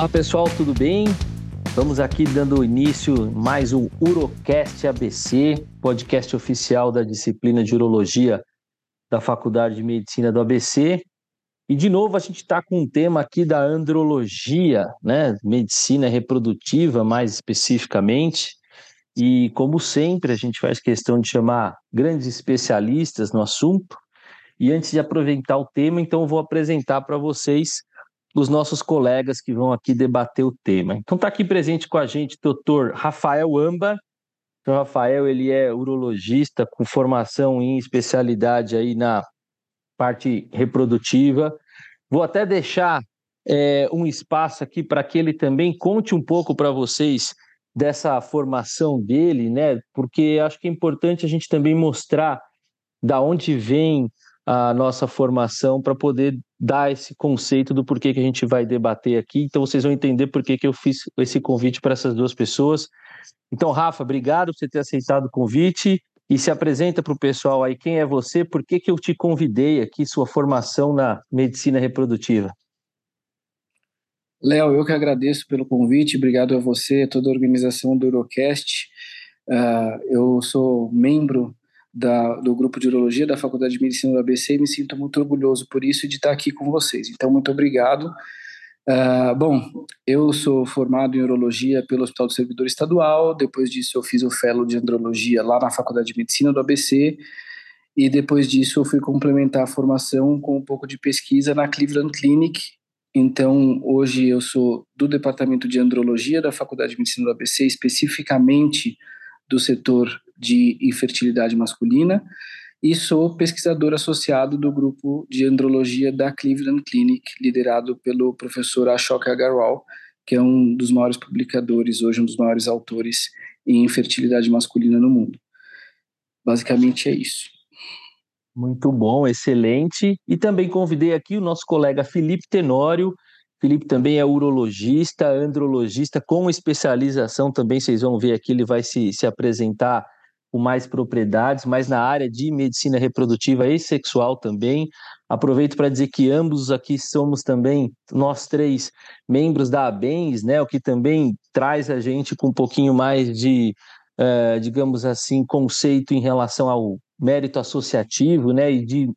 Olá pessoal, tudo bem? Estamos aqui dando início mais um Urocast ABC, podcast oficial da disciplina de Urologia da Faculdade de Medicina do ABC. E de novo a gente está com um tema aqui da andrologia, né? Medicina reprodutiva, mais especificamente. E como sempre, a gente faz questão de chamar grandes especialistas no assunto. E antes de aproveitar o tema, então vou apresentar para vocês os nossos colegas que vão aqui debater o tema. Então está aqui presente com a gente o doutor Rafael Amba. Então, Rafael, ele é urologista com formação em especialidade aí na parte reprodutiva. Vou até deixar é, um espaço aqui para que ele também conte um pouco para vocês dessa formação dele, né? Porque acho que é importante a gente também mostrar da onde vem a nossa formação para poder dar esse conceito do porquê que a gente vai debater aqui. Então vocês vão entender por que, eu fiz esse convite para essas duas pessoas. Então, Rafa, obrigado por você ter aceitado o convite e se apresenta para o pessoal aí quem é você, por que, que eu te convidei aqui, sua formação na medicina reprodutiva. Léo, eu que agradeço pelo convite, obrigado a você, toda a organização do Eurocast. Uh, eu sou membro da, do grupo de urologia da Faculdade de Medicina do ABC e me sinto muito orgulhoso por isso e de estar aqui com vocês. Então, muito obrigado. Uh, bom, eu sou formado em urologia pelo Hospital do Servidor Estadual, depois disso eu fiz o fellow de andrologia lá na Faculdade de Medicina do ABC, e depois disso eu fui complementar a formação com um pouco de pesquisa na Cleveland Clinic. Então, hoje eu sou do Departamento de Andrologia da Faculdade de Medicina do ABC, especificamente do setor de infertilidade masculina e sou pesquisador associado do grupo de andrologia da Cleveland Clinic, liderado pelo professor Ashok Agarwal, que é um dos maiores publicadores, hoje um dos maiores autores em infertilidade masculina no mundo. Basicamente é isso. Muito bom, excelente. E também convidei aqui o nosso colega Felipe Tenório, Felipe também é urologista, andrologista, com especialização também, vocês vão ver aqui, ele vai se, se apresentar com mais propriedades, mas na área de medicina reprodutiva e sexual também. Aproveito para dizer que ambos aqui somos também, nós três, membros da ABENS, né, o que também traz a gente com um pouquinho mais de, uh, digamos assim, conceito em relação ao mérito associativo, né, e de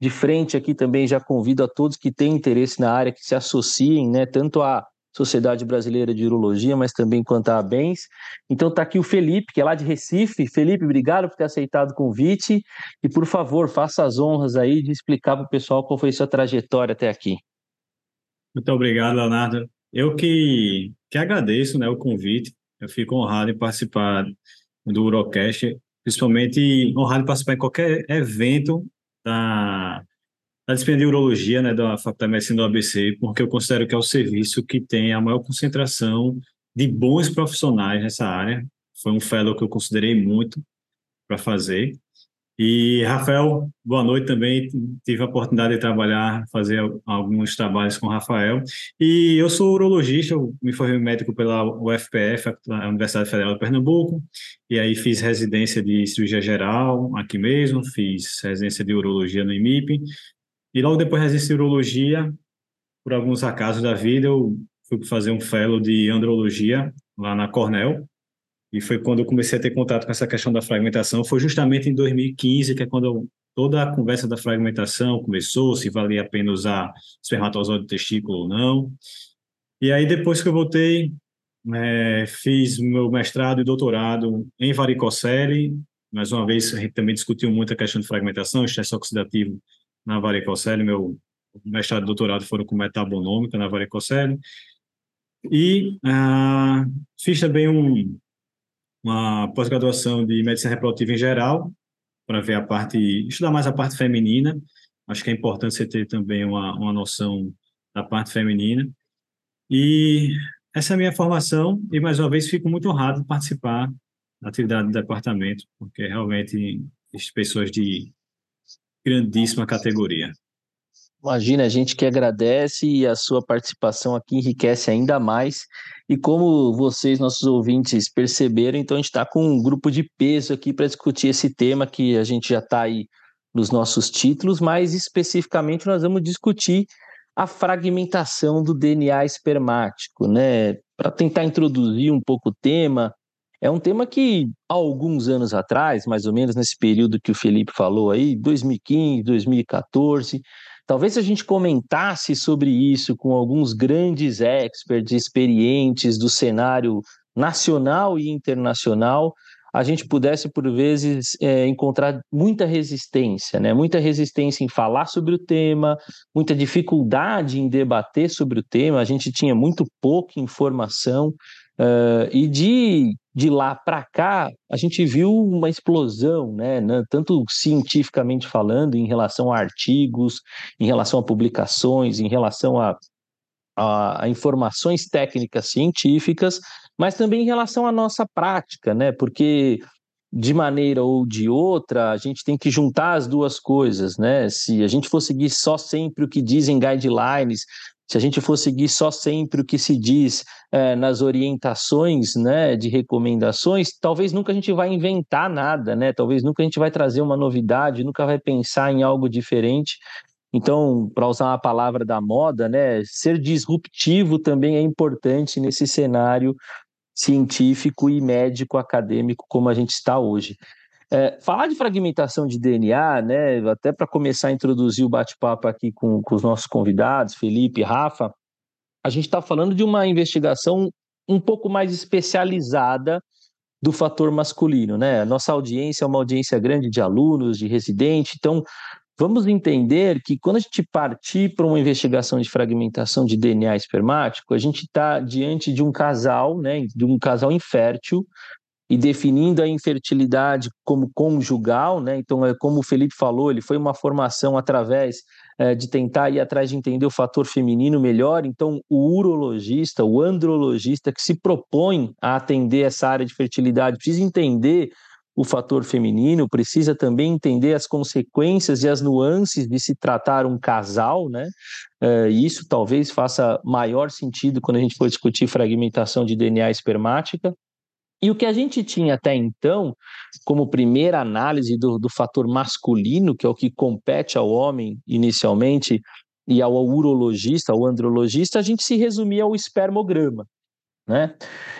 de frente aqui também já convido a todos que têm interesse na área que se associem, né, tanto à Sociedade Brasileira de Urologia, mas também quanto à Bens. Então está aqui o Felipe, que é lá de Recife. Felipe, obrigado por ter aceitado o convite e por favor, faça as honras aí de explicar para o pessoal qual foi a sua trajetória até aqui. Muito obrigado, Leonardo. Eu que, que agradeço né, o convite. Eu fico honrado em participar do Urocast, principalmente honrado em participar em qualquer evento da, da disciplina de urologia, né, da Faculdade de Medicina do ABC, porque eu considero que é o serviço que tem a maior concentração de bons profissionais nessa área. Foi um fellow que eu considerei muito para fazer. E, Rafael, boa noite também. Tive a oportunidade de trabalhar, fazer alguns trabalhos com o Rafael. E eu sou urologista, eu me formei médico pela UFPF, a Universidade Federal de Pernambuco, e aí fiz residência de cirurgia geral aqui mesmo, fiz residência de urologia no IMIP. E logo depois de urologia, por alguns acasos da vida, eu fui fazer um fellow de andrologia lá na Cornell, e foi quando eu comecei a ter contato com essa questão da fragmentação. Foi justamente em 2015, que é quando eu, toda a conversa da fragmentação começou, se valia a pena usar espermatozoide testículo ou não. E aí, depois que eu voltei, é, fiz meu mestrado e doutorado em varicocele. Mais uma vez, a gente também discutiu muito a questão de fragmentação, estresse oxidativo na varicocele. Meu mestrado e doutorado foram com metabonômica na varicocele. E ah, fiz também um, uma pós-graduação de medicina reprodutiva em geral, para ver a parte, estudar mais a parte feminina. Acho que é importante você ter também uma, uma noção da parte feminina. E essa é a minha formação, e mais uma vez fico muito honrado de participar da atividade do departamento, porque realmente pessoas de grandíssima categoria. Imagina, a gente que agradece e a sua participação aqui enriquece ainda mais. E como vocês, nossos ouvintes, perceberam, então a gente está com um grupo de peso aqui para discutir esse tema que a gente já está aí nos nossos títulos, mas especificamente nós vamos discutir a fragmentação do DNA espermático, né? Para tentar introduzir um pouco o tema, é um tema que há alguns anos atrás, mais ou menos nesse período que o Felipe falou aí, 2015, 2014, talvez se a gente comentasse sobre isso com alguns grandes experts experientes do cenário nacional e internacional, a gente pudesse, por vezes, é, encontrar muita resistência, né? muita resistência em falar sobre o tema, muita dificuldade em debater sobre o tema, a gente tinha muito pouca informação, uh, e de, de lá para cá, a gente viu uma explosão, né? tanto cientificamente falando, em relação a artigos, em relação a publicações, em relação a a, a, informações técnicas científicas, mas também em relação à nossa prática, né? Porque de maneira ou de outra, a gente tem que juntar as duas coisas, né? Se a gente for seguir só sempre o que dizem guidelines, se a gente for seguir só sempre o que se diz é, nas orientações, né, de recomendações, talvez nunca a gente vai inventar nada, né? Talvez nunca a gente vai trazer uma novidade, nunca vai pensar em algo diferente. Então, para usar uma palavra da moda, né, ser disruptivo também é importante nesse cenário científico e médico acadêmico como a gente está hoje. É, falar de fragmentação de DNA, né, até para começar a introduzir o bate-papo aqui com, com os nossos convidados, Felipe Rafa, a gente está falando de uma investigação um pouco mais especializada do fator masculino, né? Nossa audiência é uma audiência grande de alunos, de residentes, então Vamos entender que quando a gente partir para uma investigação de fragmentação de DNA espermático, a gente está diante de um casal, né, de um casal infértil, e definindo a infertilidade como conjugal, né? Então, é como o Felipe falou, ele foi uma formação através é, de tentar ir atrás de entender o fator feminino melhor. Então, o urologista, o andrologista que se propõe a atender essa área de fertilidade precisa entender o fator feminino, precisa também entender as consequências e as nuances de se tratar um casal, né? Uh, isso talvez faça maior sentido quando a gente for discutir fragmentação de DNA espermática. E o que a gente tinha até então, como primeira análise do, do fator masculino, que é o que compete ao homem inicialmente, e ao urologista, ao andrologista, a gente se resumia ao espermograma. Né?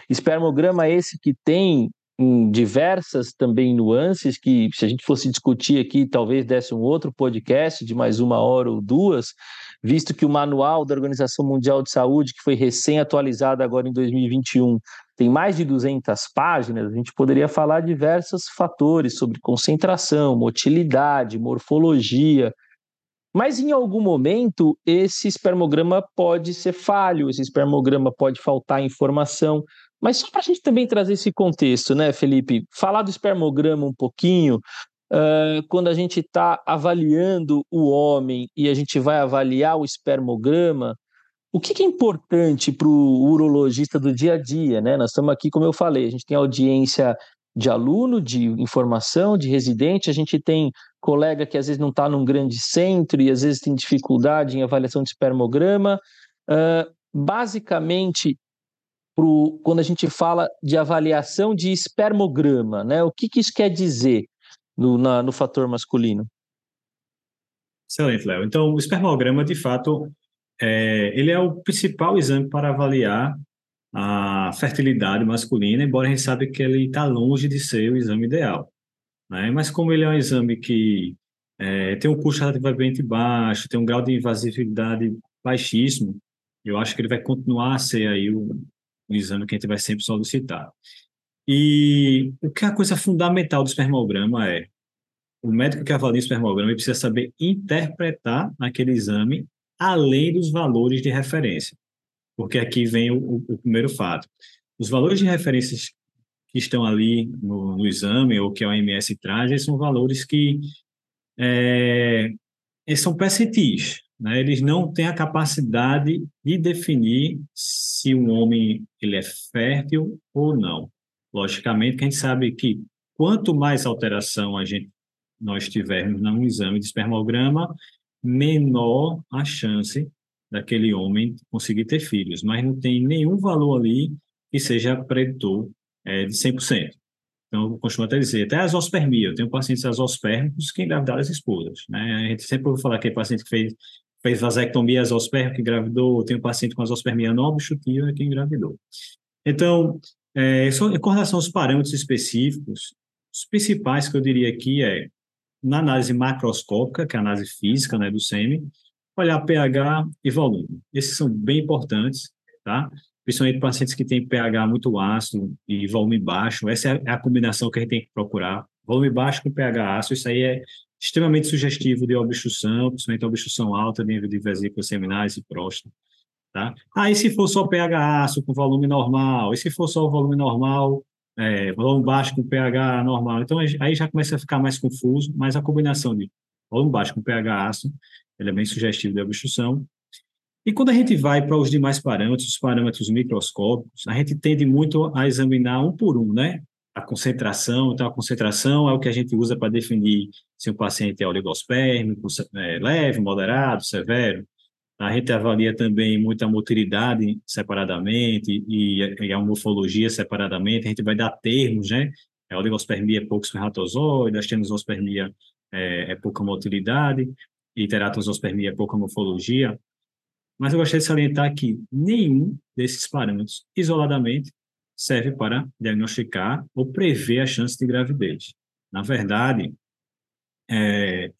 Espermograma esse que tem em diversas também nuances que, se a gente fosse discutir aqui, talvez desse um outro podcast de mais uma hora ou duas, visto que o manual da Organização Mundial de Saúde, que foi recém-atualizado agora em 2021, tem mais de 200 páginas, a gente poderia falar diversos fatores sobre concentração, motilidade, morfologia, mas em algum momento esse espermograma pode ser falho, esse espermograma pode faltar informação, mas só para a gente também trazer esse contexto, né, Felipe? Falar do espermograma um pouquinho, uh, quando a gente está avaliando o homem e a gente vai avaliar o espermograma, o que, que é importante para o urologista do dia a dia, né? Nós estamos aqui, como eu falei, a gente tem audiência de aluno, de informação, de residente, a gente tem colega que às vezes não está num grande centro e às vezes tem dificuldade em avaliação de espermograma. Uh, basicamente, pro, quando a gente fala de avaliação de espermograma, né? O que, que isso quer dizer no, na, no fator masculino? Excelente, Léo. Então, o espermograma, de fato, é, ele é o principal exame para avaliar a fertilidade masculina, embora a gente saiba que ele está longe de ser o exame ideal. Né? Mas como ele é um exame que é, tem um custo relativamente baixo, tem um grau de invasividade baixíssimo, eu acho que ele vai continuar a ser aí o, um exame que a gente vai sempre solicitar. E o que é a coisa fundamental do espermograma é o médico que avalia o espermograma precisa saber interpretar aquele exame além dos valores de referência. Porque aqui vem o, o primeiro fato. Os valores de referência que estão ali no, no, exame, ou que a OMS traz, eles são valores que é, eles são percentis, né? Eles não têm a capacidade de definir se um homem ele é fértil ou não. Logicamente que a gente sabe que quanto mais alteração a gente nós tivermos num exame de espermograma, menor a chance daquele homem conseguir ter filhos, mas não tem nenhum valor ali que seja preditor é, de 100%. Então, eu costumo até dizer, até azospermia, eu tenho pacientes azospérmicos que engravidaram as esposas, né? A gente sempre ouve falar que é paciente que fez fez vasectomia exosperma que engravidou, tem um paciente com azospermia não obstrutiva que engravidou. Então, é, com relação aos parâmetros específicos, os principais que eu diria aqui é, na análise macroscópica, que é a análise física né, do SEMI, olhar pH e volume. Esses são bem importantes, tá? Principalmente pacientes que têm pH muito ácido e volume baixo, essa é a combinação que a gente tem que procurar. Volume baixo com pH ácido, isso aí é extremamente sugestivo de obstrução, principalmente obstrução alta, nível de vesículas seminais e próstata. Tá? Ah, se for só pH ácido com volume normal, e se for só o volume normal, é, baixo com pH normal, então aí já começa a ficar mais confuso, mas a combinação de volume baixo com pH ácido, ele é bem sugestivo de obstrução. E quando a gente vai para os demais parâmetros, os parâmetros microscópicos, a gente tende muito a examinar um por um, né? A concentração, então a concentração é o que a gente usa para definir se o paciente é oligospermico, é, leve, moderado, severo. A gente avalia também muito a motilidade separadamente e, e a morfologia separadamente. A gente vai dar termos, né? A é, oligospermia é pouco espermatozoide, a estenosospermia é, é pouca motilidade e teratosospermia é pouca morfologia. Mas eu gostaria de salientar que nenhum desses parâmetros, isoladamente, serve para diagnosticar ou prever a chance de gravidez. Na verdade, é,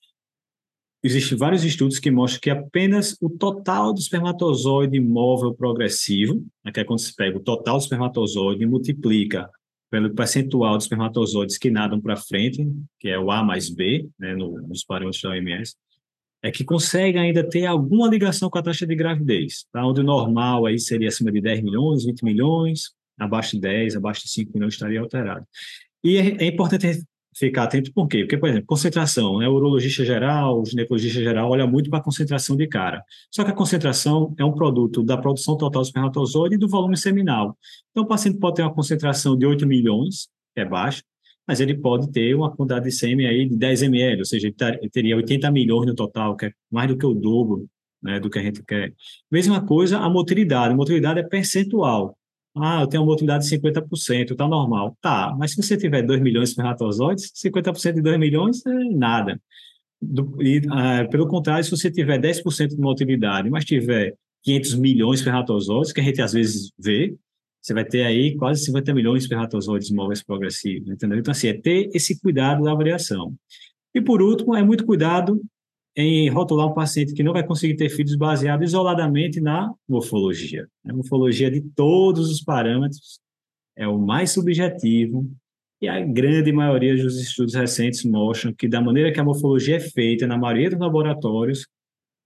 Existem vários estudos que mostram que apenas o total do espermatozoide móvel progressivo, né, que é quando se pega o total do espermatozoide e multiplica pelo percentual de espermatozoides que nadam para frente, que é o A mais B, né, no, nos parâmetros da OMS, é que consegue ainda ter alguma ligação com a taxa de gravidez, tá? onde o normal aí seria acima de 10 milhões, 20 milhões, abaixo de 10, abaixo de 5 milhões estaria alterado. E é, é importante ficar atento por quê? Porque, por exemplo, concentração, né? O urologista geral, o ginecologista geral olha muito para a concentração de cara. Só que a concentração é um produto da produção total do espermatozoide e do volume seminal. Então, o paciente pode ter uma concentração de 8 milhões, que é baixa, mas ele pode ter uma quantidade de sêmen aí de 10 ml, ou seja, ele teria 80 milhões no total, que é mais do que o dobro né, do que a gente quer. Mesma coisa a motilidade. A motilidade é percentual. Ah, eu tenho uma motilidade de 50%, tá normal. Tá, mas se você tiver 2 milhões de espermatozoides, 50% de 2 milhões é nada. Do, e, ah, pelo contrário, se você tiver 10% de motilidade, mas tiver 500 milhões de espermatozoides, que a gente às vezes vê, você vai ter aí quase 50 milhões de espermatozoides móveis progressivos, entendeu? Então, assim, é ter esse cuidado da avaliação. E, por último, é muito cuidado em rotular um paciente que não vai conseguir ter filhos baseado isoladamente na morfologia. A morfologia de todos os parâmetros é o mais subjetivo e a grande maioria dos estudos recentes mostram que da maneira que a morfologia é feita na maioria dos laboratórios,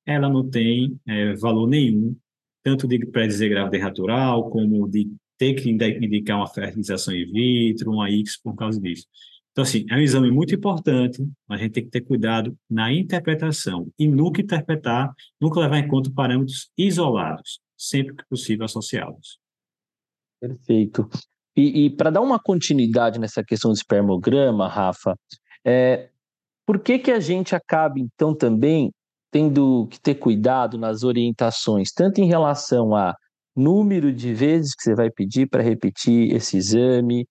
ela não tem é, valor nenhum, tanto de predizer gravidez natural, como de ter que indicar uma fertilização in vitro, uma X por causa disso. Então, assim, é um exame muito importante, mas a gente tem que ter cuidado na interpretação e nunca interpretar, nunca levar em conta parâmetros isolados, sempre que possível associados. Perfeito. E, e para dar uma continuidade nessa questão do espermograma, Rafa, é, por que, que a gente acaba, então, também tendo que ter cuidado nas orientações, tanto em relação a número de vezes que você vai pedir para repetir esse exame,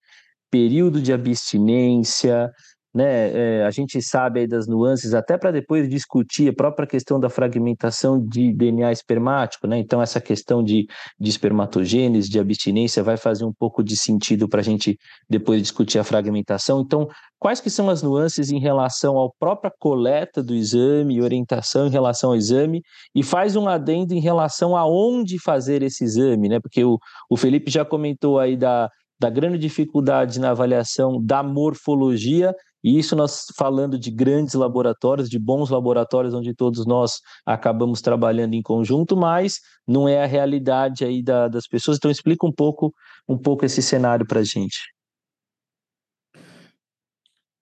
período de abstinência, né? É, a gente sabe aí das nuances, até para depois discutir a própria questão da fragmentação de DNA espermático, né? Então, essa questão de, de espermatogênese, de abstinência, vai fazer um pouco de sentido para a gente depois discutir a fragmentação. Então, quais que são as nuances em relação à própria coleta do exame, orientação em relação ao exame, e faz um adendo em relação a onde fazer esse exame, né? Porque o, o Felipe já comentou aí da da grande dificuldade na avaliação da morfologia, e isso nós falando de grandes laboratórios, de bons laboratórios onde todos nós acabamos trabalhando em conjunto, mas não é a realidade aí da, das pessoas. Então explica um pouco, um pouco esse cenário para a gente.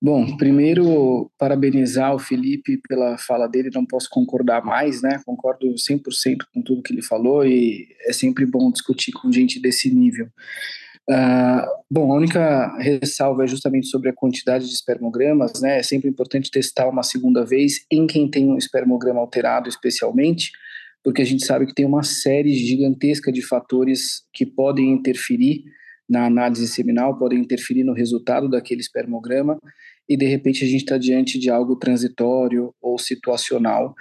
Bom, primeiro, parabenizar o Felipe pela fala dele, não posso concordar mais, né? Concordo 100% com tudo que ele falou e é sempre bom discutir com gente desse nível. Uh, bom, a única ressalva é justamente sobre a quantidade de espermogramas, né? É sempre importante testar uma segunda vez em quem tem um espermograma alterado, especialmente, porque a gente sabe que tem uma série gigantesca de fatores que podem interferir na análise seminal, podem interferir no resultado daquele espermograma, e de repente a gente está diante de algo transitório ou situacional.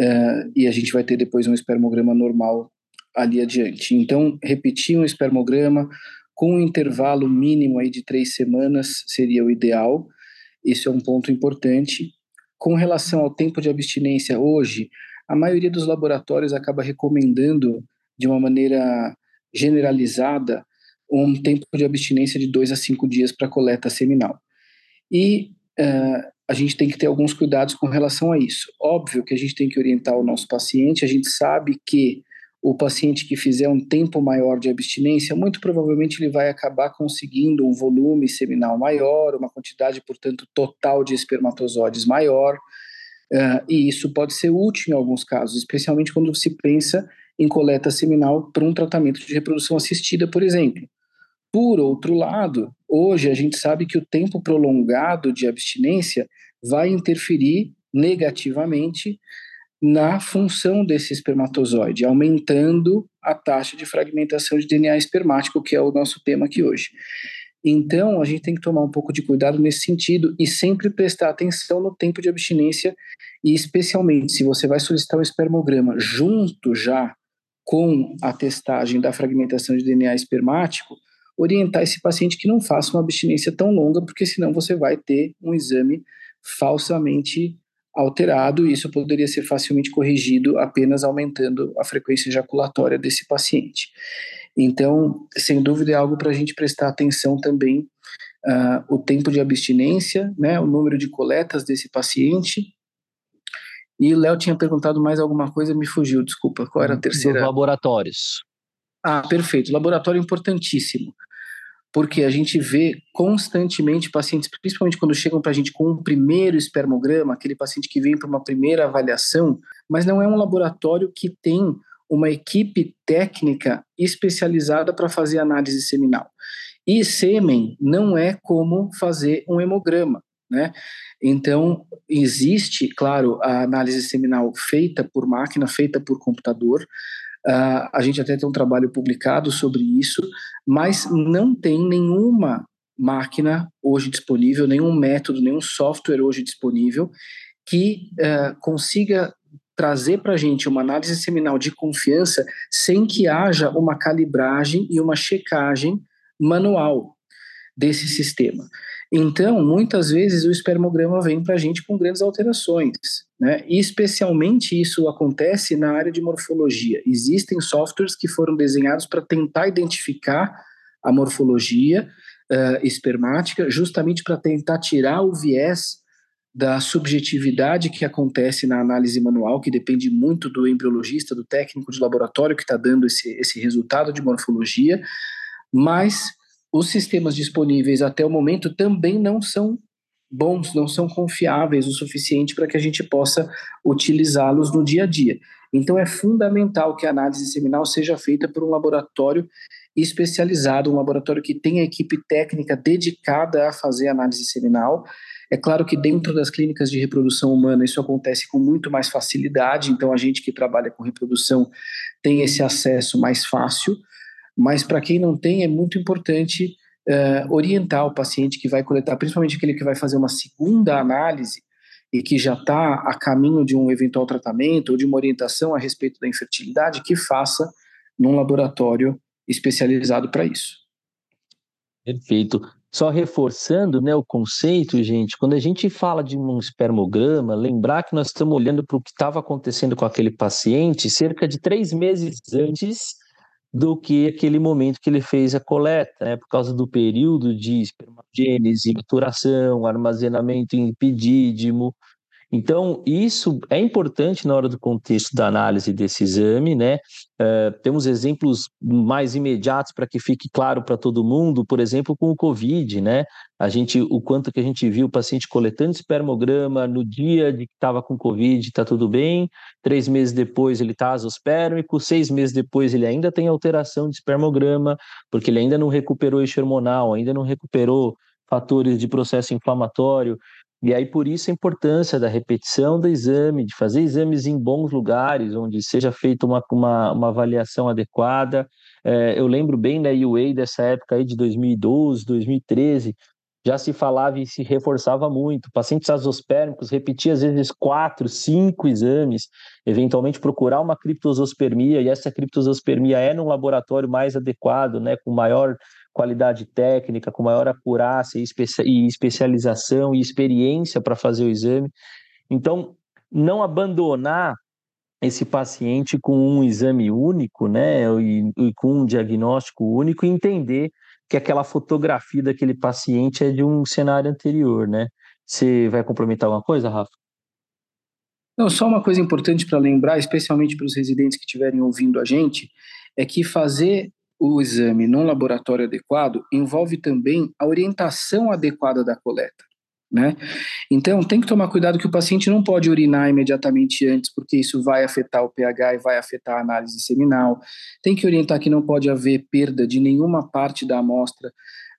uh, e a gente vai ter depois um espermograma normal ali adiante. Então, repetir um espermograma com um intervalo mínimo aí de três semanas seria o ideal. Isso é um ponto importante. Com relação ao tempo de abstinência hoje, a maioria dos laboratórios acaba recomendando de uma maneira generalizada um tempo de abstinência de dois a cinco dias para coleta seminal. E uh, a gente tem que ter alguns cuidados com relação a isso. Óbvio que a gente tem que orientar o nosso paciente, a gente sabe que o paciente que fizer um tempo maior de abstinência, muito provavelmente ele vai acabar conseguindo um volume seminal maior, uma quantidade, portanto, total de espermatozoides maior, uh, e isso pode ser útil em alguns casos, especialmente quando se pensa em coleta seminal para um tratamento de reprodução assistida, por exemplo. Por outro lado, hoje a gente sabe que o tempo prolongado de abstinência vai interferir negativamente na função desse espermatozoide, aumentando a taxa de fragmentação de DNA espermático, que é o nosso tema aqui hoje. Então, a gente tem que tomar um pouco de cuidado nesse sentido e sempre prestar atenção no tempo de abstinência e especialmente se você vai solicitar um espermograma junto já com a testagem da fragmentação de DNA espermático, orientar esse paciente que não faça uma abstinência tão longa, porque senão você vai ter um exame falsamente alterado e isso poderia ser facilmente corrigido apenas aumentando a frequência ejaculatória desse paciente. Então, sem dúvida, é algo para a gente prestar atenção também uh, o tempo de abstinência, né, o número de coletas desse paciente. E o Léo tinha perguntado mais alguma coisa, me fugiu, desculpa. Qual era a terceira? Os laboratórios. Ah, perfeito. Laboratório importantíssimo porque a gente vê constantemente pacientes, principalmente quando chegam para a gente com um primeiro espermograma, aquele paciente que vem para uma primeira avaliação, mas não é um laboratório que tem uma equipe técnica especializada para fazer análise seminal. E sêmen não é como fazer um hemograma, né? Então, existe, claro, a análise seminal feita por máquina, feita por computador, Uh, a gente até tem um trabalho publicado sobre isso, mas não tem nenhuma máquina hoje disponível, nenhum método, nenhum software hoje disponível que uh, consiga trazer para a gente uma análise seminal de confiança sem que haja uma calibragem e uma checagem manual desse sistema. Então, muitas vezes o espermograma vem para a gente com grandes alterações, né? E especialmente isso acontece na área de morfologia. Existem softwares que foram desenhados para tentar identificar a morfologia uh, espermática, justamente para tentar tirar o viés da subjetividade que acontece na análise manual, que depende muito do embriologista, do técnico de laboratório que está dando esse, esse resultado de morfologia, mas os sistemas disponíveis até o momento também não são bons, não são confiáveis o suficiente para que a gente possa utilizá-los no dia a dia. Então é fundamental que a análise seminal seja feita por um laboratório especializado, um laboratório que tenha equipe técnica dedicada a fazer análise seminal. É claro que dentro das clínicas de reprodução humana isso acontece com muito mais facilidade, então a gente que trabalha com reprodução tem esse acesso mais fácil, mas para quem não tem, é muito importante uh, orientar o paciente que vai coletar, principalmente aquele que vai fazer uma segunda análise e que já está a caminho de um eventual tratamento ou de uma orientação a respeito da infertilidade, que faça num laboratório especializado para isso. Perfeito. Só reforçando né, o conceito, gente, quando a gente fala de um espermograma, lembrar que nós estamos olhando para o que estava acontecendo com aquele paciente cerca de três meses antes do que aquele momento que ele fez a coleta, né, por causa do período de espermogênese, maturação, armazenamento em epidídimo. Então, isso é importante na hora do contexto da análise desse exame, né? Uh, temos exemplos mais imediatos para que fique claro para todo mundo, por exemplo, com o Covid, né? A gente, o quanto que a gente viu o paciente coletando espermograma no dia de que estava com Covid, está tudo bem, três meses depois ele está azospérmico, seis meses depois ele ainda tem alteração de espermograma, porque ele ainda não recuperou eixo hormonal, ainda não recuperou fatores de processo inflamatório, e aí, por isso, a importância da repetição do exame, de fazer exames em bons lugares, onde seja feita uma, uma, uma avaliação adequada. É, eu lembro bem da UA dessa época aí de 2012, 2013, já se falava e se reforçava muito. Pacientes azospérmicos repetia às vezes quatro, cinco exames, eventualmente procurar uma criptosospermia, e essa criptosospermia é num laboratório mais adequado, né, com maior qualidade técnica, com maior acurácia e, especialização e experiência para fazer o exame. Então, não abandonar esse paciente com um exame único, né, e, e, com um diagnóstico único, e entender que aquela fotografia daquele paciente é de um cenário anterior, né? Você vai complementar alguma coisa, Rafa? Não, só uma coisa importante para lembrar, especialmente para os residentes que estiverem ouvindo a gente, é que fazer o exame num laboratório adequado envolve também a orientação adequada da coleta. Né? Então, tem que tomar cuidado que o paciente não pode urinar imediatamente antes, porque isso vai afetar o pH e vai afetar a análise seminal. Tem que orientar que não pode haver perda de nenhuma parte da amostra.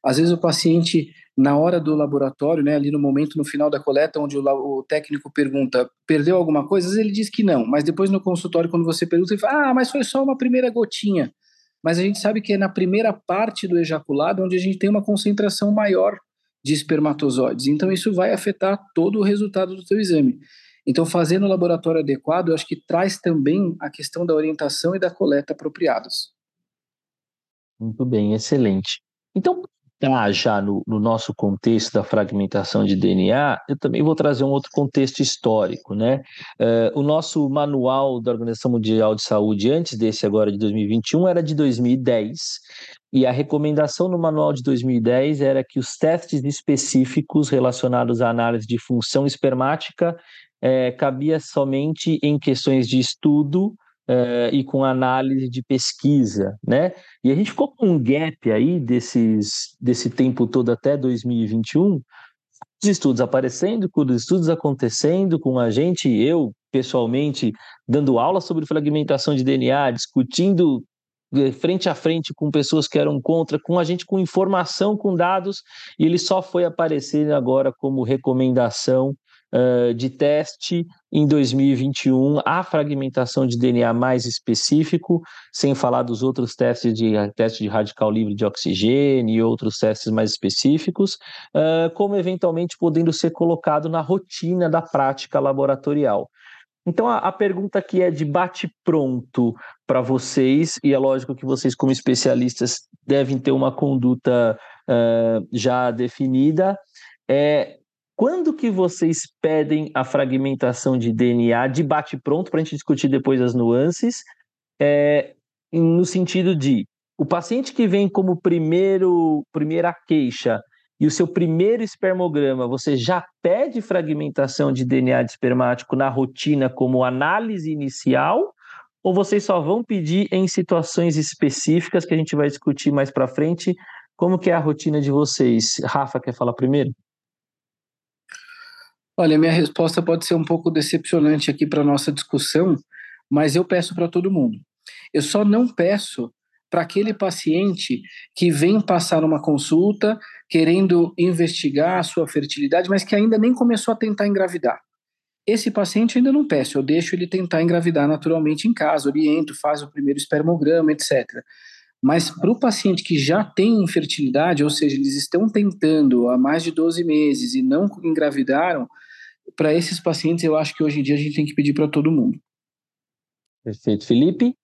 Às vezes, o paciente, na hora do laboratório, né, ali no momento, no final da coleta, onde o, o técnico pergunta, perdeu alguma coisa? Às vezes ele diz que não, mas depois no consultório, quando você pergunta, ele fala, ah, mas foi só uma primeira gotinha. Mas a gente sabe que é na primeira parte do ejaculado onde a gente tem uma concentração maior de espermatozoides. Então, isso vai afetar todo o resultado do teu exame. Então, fazer no laboratório adequado, eu acho que traz também a questão da orientação e da coleta apropriadas. Muito bem, excelente. Então, tá já no, no, nosso contexto da fragmentação de DNA, eu também vou trazer um outro contexto histórico, né? Uh, o nosso manual da Organização Mundial de Saúde, antes desse agora de 2021, era de 2010, e a recomendação no manual de 2010 era que os testes específicos relacionados à análise de função espermática é, cabia somente em questões de estudo é, e com análise de pesquisa, né? E a gente ficou com um gap aí desses, desse tempo todo até 2021, os estudos aparecendo, com os estudos acontecendo, com a gente, eu pessoalmente, dando aula sobre fragmentação de DNA, discutindo frente a frente com pessoas que eram contra, com a gente com informação, com dados, e ele só foi aparecer agora como recomendação uh, de teste em 2021, a fragmentação de DNA mais específico, sem falar dos outros testes de teste de radical livre de oxigênio e outros testes mais específicos, uh, como eventualmente podendo ser colocado na rotina da prática laboratorial. Então, a, a pergunta aqui é de bate-pronto para vocês, e é lógico que vocês, como especialistas, devem ter uma conduta uh, já definida. É, quando que vocês pedem a fragmentação de DNA de bate-pronto, para a gente discutir depois as nuances, é, no sentido de o paciente que vem como primeiro, primeira queixa e o seu primeiro espermograma, você já pede fragmentação de DNA de espermático na rotina como análise inicial? Ou vocês só vão pedir em situações específicas que a gente vai discutir mais para frente? Como que é a rotina de vocês? Rafa, quer falar primeiro? Olha, minha resposta pode ser um pouco decepcionante aqui para nossa discussão, mas eu peço para todo mundo. Eu só não peço para aquele paciente que vem passar uma consulta querendo investigar a sua fertilidade, mas que ainda nem começou a tentar engravidar. Esse paciente ainda não peço, eu deixo ele tentar engravidar naturalmente em casa, oriento, faz o primeiro espermograma, etc. Mas para o paciente que já tem infertilidade, ou seja, eles estão tentando há mais de 12 meses e não engravidaram, para esses pacientes eu acho que hoje em dia a gente tem que pedir para todo mundo. Perfeito. Felipe?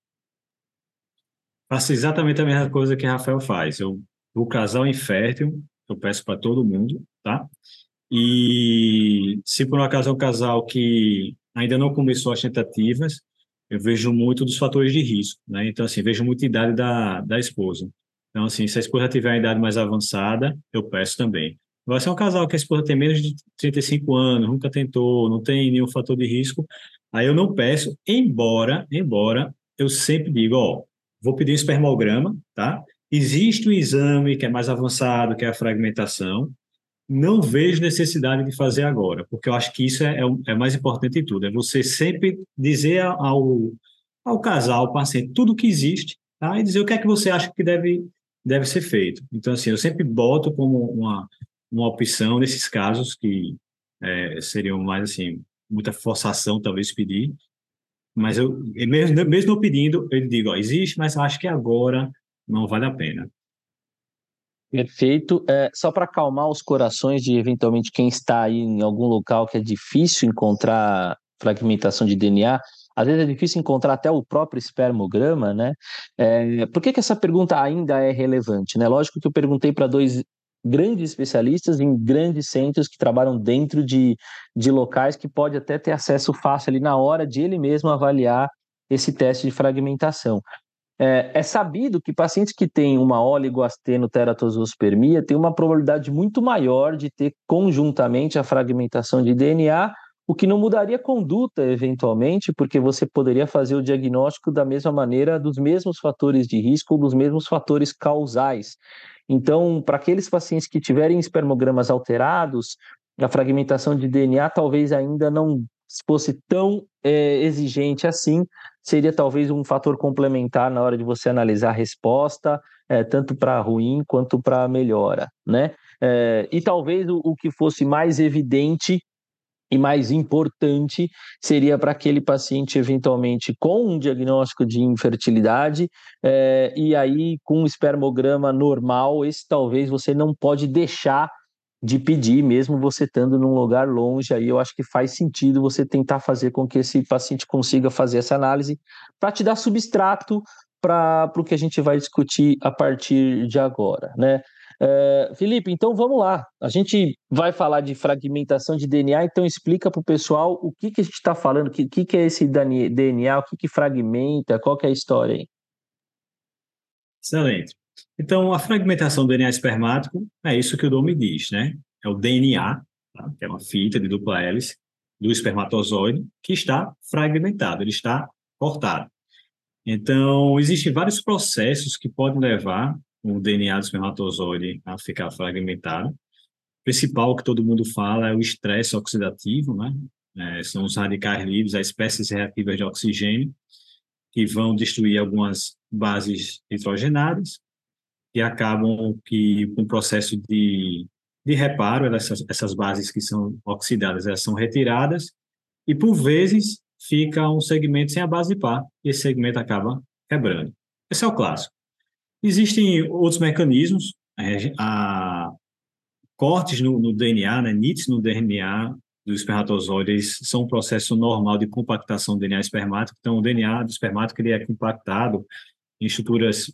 Faço exatamente a mesma coisa que Rafael faz. Eu, o casal infértil, eu peço para todo mundo, tá? E se por um acaso é um casal que ainda não começou as tentativas, eu vejo muito dos fatores de risco, né? Então, assim, vejo muita idade da, da esposa. Então, assim, se a esposa tiver uma idade mais avançada, eu peço também. Agora, se é um casal que a esposa tem menos de 35 anos, nunca tentou, não tem nenhum fator de risco, aí eu não peço, embora, embora eu sempre digo, ó, vou pedir um espermograma, tá? Existe um exame que é mais avançado, que é a fragmentação. Não vejo necessidade de fazer agora, porque eu acho que isso é, é, é mais importante de tudo. É você sempre dizer ao, ao casal, ao paciente, tudo o que existe, tá? E dizer o que é que você acha que deve, deve ser feito. Então, assim, eu sempre boto como uma, uma opção nesses casos que é, seriam mais, assim, muita forçação, talvez, pedir, mas eu, mesmo, mesmo pedindo, eu digo, ó, existe, mas acho que agora não vale a pena. Perfeito. É, só para acalmar os corações de eventualmente quem está aí em algum local que é difícil encontrar fragmentação de DNA, às vezes é difícil encontrar até o próprio espermograma, né? É, por que, que essa pergunta ainda é relevante? Né? Lógico que eu perguntei para dois grandes especialistas em grandes centros que trabalham dentro de, de locais que pode até ter acesso fácil ali na hora de ele mesmo avaliar esse teste de fragmentação. É, é sabido que pacientes que têm uma oligoastenoteratosospermia têm uma probabilidade muito maior de ter conjuntamente a fragmentação de DNA o que não mudaria conduta eventualmente, porque você poderia fazer o diagnóstico da mesma maneira dos mesmos fatores de risco, dos mesmos fatores causais. Então, para aqueles pacientes que tiverem espermogramas alterados, a fragmentação de DNA talvez ainda não fosse tão é, exigente assim, seria talvez um fator complementar na hora de você analisar a resposta, é, tanto para ruim quanto para melhora, né? É, e talvez o, o que fosse mais evidente e mais importante seria para aquele paciente eventualmente com um diagnóstico de infertilidade é, e aí com um espermograma normal, esse talvez você não pode deixar de pedir, mesmo você estando num lugar longe, aí eu acho que faz sentido você tentar fazer com que esse paciente consiga fazer essa análise para te dar substrato para o que a gente vai discutir a partir de agora, né? É, Felipe, então vamos lá. A gente vai falar de fragmentação de DNA, então explica para o pessoal o que, que a gente está falando, o que, que, que é esse DNA, o que, que fragmenta, qual que é a história aí. Excelente. Então, a fragmentação do DNA espermático é isso que o nome diz, né? É o DNA, tá? que é uma fita de dupla hélice do espermatozoide que está fragmentado, ele está cortado. Então, existem vários processos que podem levar o DNA do espermatozoide a ficar fragmentado. O principal que todo mundo fala é o estresse oxidativo, né? É, são os radicais livres, as espécies reativas de oxigênio, que vão destruir algumas bases nitrogenadas e acabam que com o processo de, de reparo essas, essas bases que são oxidadas elas são retiradas e por vezes fica um segmento sem a base de par e esse segmento acaba quebrando. Esse é o clássico. Existem outros mecanismos, é, a, cortes no, no DNA, né, NITs no DNA dos espermatozoides são um processo normal de compactação do DNA espermático. Então, o DNA do espermático ele é compactado em estruturas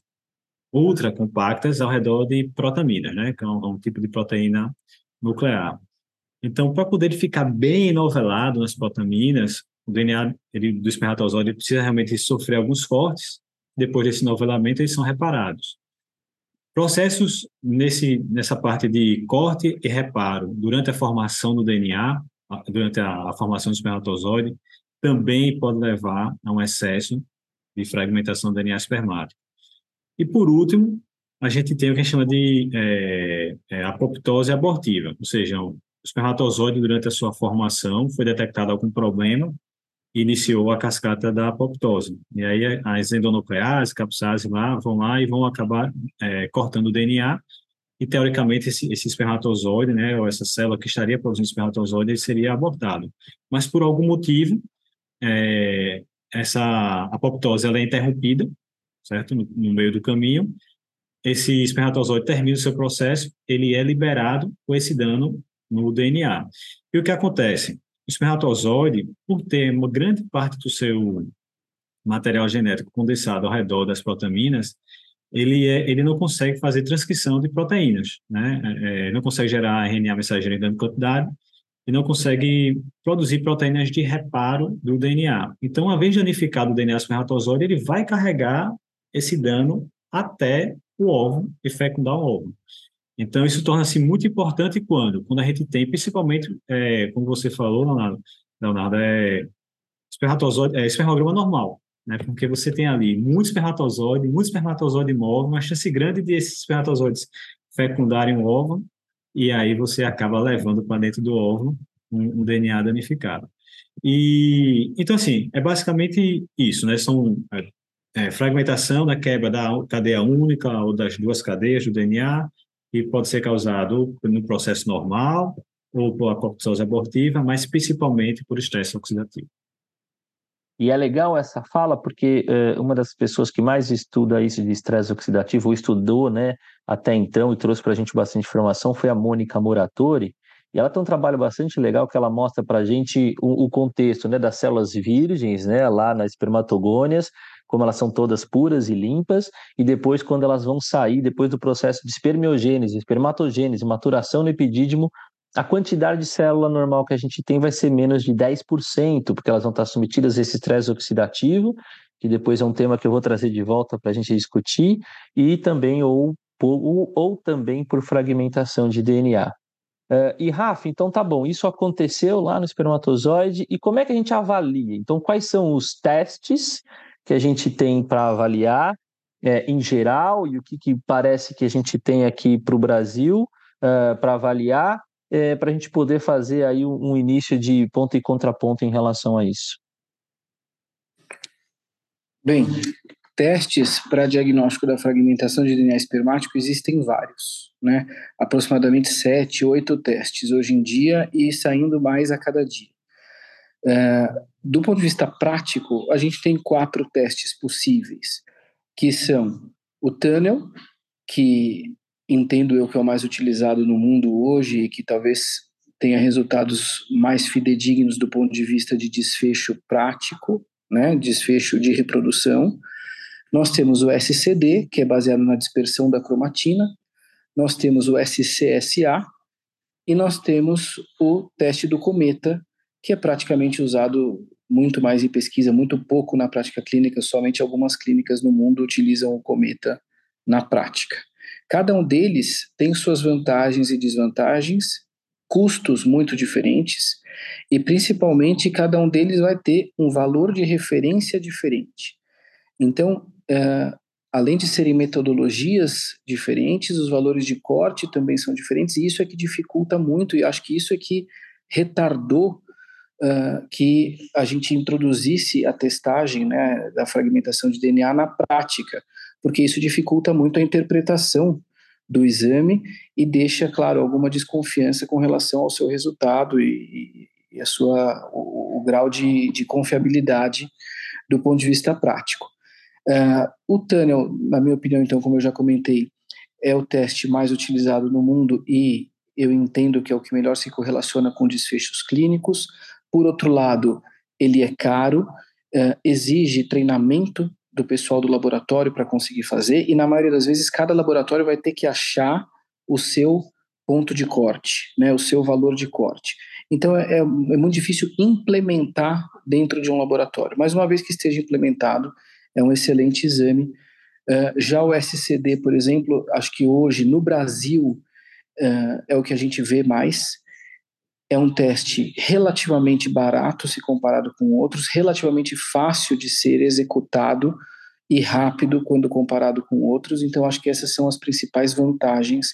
ultra compactas ao redor de protaminas, né, que é um, um tipo de proteína nuclear. Então, para poder ficar bem enovelado nas protaminas, o DNA ele, do espermatozoide precisa realmente sofrer alguns cortes depois desse novelamento, eles são reparados. Processos nesse, nessa parte de corte e reparo durante a formação do DNA, durante a, a formação do espermatozoide, também pode levar a um excesso de fragmentação do DNA espermático. E, por último, a gente tem o que a gente chama de é, é, apoptose abortiva, ou seja, o espermatozoide, durante a sua formação, foi detectado algum problema iniciou a cascata da apoptose. E aí as endonucleases, capsases lá, vão lá e vão acabar é, cortando o DNA e, teoricamente, esse, esse espermatozoide, né, ou essa célula que estaria produzindo espermatozoide, seria abortado. Mas, por algum motivo, é, essa apoptose ela é interrompida, certo, no, no meio do caminho, esse espermatozoide termina o seu processo, ele é liberado com esse dano no DNA. E o que acontece? Espermatozoide, por ter uma grande parte do seu material genético condensado ao redor das protaminas, ele, é, ele não consegue fazer transcrição de proteínas, né? É, é não consegue gerar RNA mensageiro em grande quantidade e não consegue produzir proteínas de reparo do DNA. Então, uma vez danificado o DNA espermatozoide, ele vai carregar esse dano até o óvulo e fecundar o óvulo. Então, isso torna-se muito importante quando? Quando a gente tem, principalmente, é, como você falou, Leonardo, Leonardo é, é espermograma normal, né? Porque você tem ali muito espermatozoide, muito espermatozoide móvel, uma chance grande de esses espermatozoides fecundarem o óvulo, e aí você acaba levando para dentro do óvulo um, um, DNA danificado. E, então, assim, é basicamente isso, né? São é, é fragmentação da quebra da cadeia única ou das duas cadeias do DNA, que pode ser causado no processo normal ou por apoptose abortiva, mas principalmente por estresse oxidativo. E é legal essa fala porque é, uma das pessoas que mais estuda isso de estresse oxidativo, ou estudou né, até então e trouxe para a gente bastante informação, foi a Mônica Moratori. E ela tem um trabalho bastante legal que ela mostra para a gente o, o, contexto né, das células virgens, né, lá nas espermatogônias, como elas são todas puras e limpas, e depois, quando elas vão sair, depois do processo de espermiogênese, espermatogênese, maturação no epidídimo, a quantidade de célula normal que a gente tem vai ser menos de 10%, porque elas vão estar submetidas a esse estresse oxidativo, que depois é um tema que eu vou trazer de volta para a gente discutir, e também ou, ou, ou também por fragmentação de DNA. Uh, eh, e Rafa, então tá bom, isso aconteceu lá no espermatozoide, e como é que a gente avalia? Então, quais são os testes que a gente tem para avaliar é, em geral e o que, que, parece que a gente tem aqui para o Brasil uh, para avaliar, é, para a gente poder fazer aí um, um início de ponto e contraponto em relação a isso. Bem, testes para diagnóstico da fragmentação de DNA espermático existem vários, né? Aproximadamente sete, oito testes hoje em dia e saindo mais a cada dia. É, do ponto de vista prático, a gente tem quatro testes possíveis, que são o tunnel, que entendo eu que é o mais utilizado no mundo hoje e que talvez tenha resultados mais fidedignos do ponto de vista de desfecho prático, né, desfecho de reprodução. Nós temos o SCD, que é baseado na dispersão da cromatina. Nós temos o SCSA e nós temos o teste do cometa, que é praticamente usado muito mais em pesquisa, muito pouco na prática clínica, somente algumas clínicas no mundo utilizam o cometa na prática. Cada um deles tem suas vantagens e desvantagens, custos muito diferentes, e principalmente cada um deles vai ter um valor de referência diferente. Então, é, além de serem metodologias diferentes, os valores de corte também são diferentes, e isso é que dificulta muito, e acho que isso é que retardou uh, que a gente introduzisse a testagem né, da fragmentação de DNA na prática, porque isso dificulta muito a interpretação do exame e deixa, claro, alguma desconfiança com relação ao seu resultado e, e a sua, o, o grau de, de, confiabilidade do ponto de vista prático. Uh, o tunnel, na minha opinião, então, como eu já comentei, é o teste mais utilizado no mundo e eu entendo que é o que melhor se correlaciona com desfechos clínicos. Por outro lado, ele é caro, uh, exige treinamento do pessoal do laboratório para conseguir fazer, e na maioria das vezes cada laboratório vai ter que achar o seu ponto de corte, né, o seu valor de corte. Então é, é, é muito difícil implementar dentro de um laboratório, mas uma vez que esteja implementado, é um excelente exame. Uh, já o SCD, por exemplo, acho que hoje no Brasil uh, é o que a gente vê mais, é um teste relativamente barato se comparado com outros, relativamente fácil de ser executado e rápido quando comparado com outros. Então, acho que essas são as principais vantagens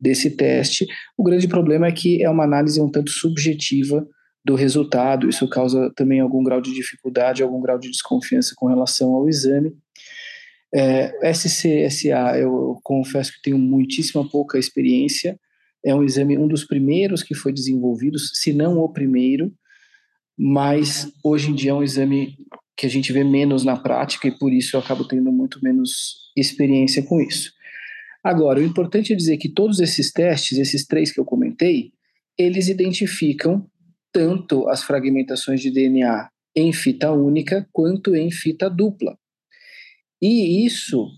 desse teste. O grande problema é que é uma análise um tanto subjetiva do resultado, isso causa também algum grau de dificuldade, algum grau de desconfiança com relação ao exame. É, SCSA, eu confesso que tenho muitíssima pouca experiência, é um exame, um dos primeiros que foi desenvolvido, se não o primeiro, mas hoje em dia é um exame que a gente vê menos na prática e por isso eu acabo tendo muito menos experiência com isso. Agora, o importante é dizer que todos esses testes, esses três que eu comentei, eles identificam tanto as fragmentações de DNA em fita única quanto em fita dupla. E isso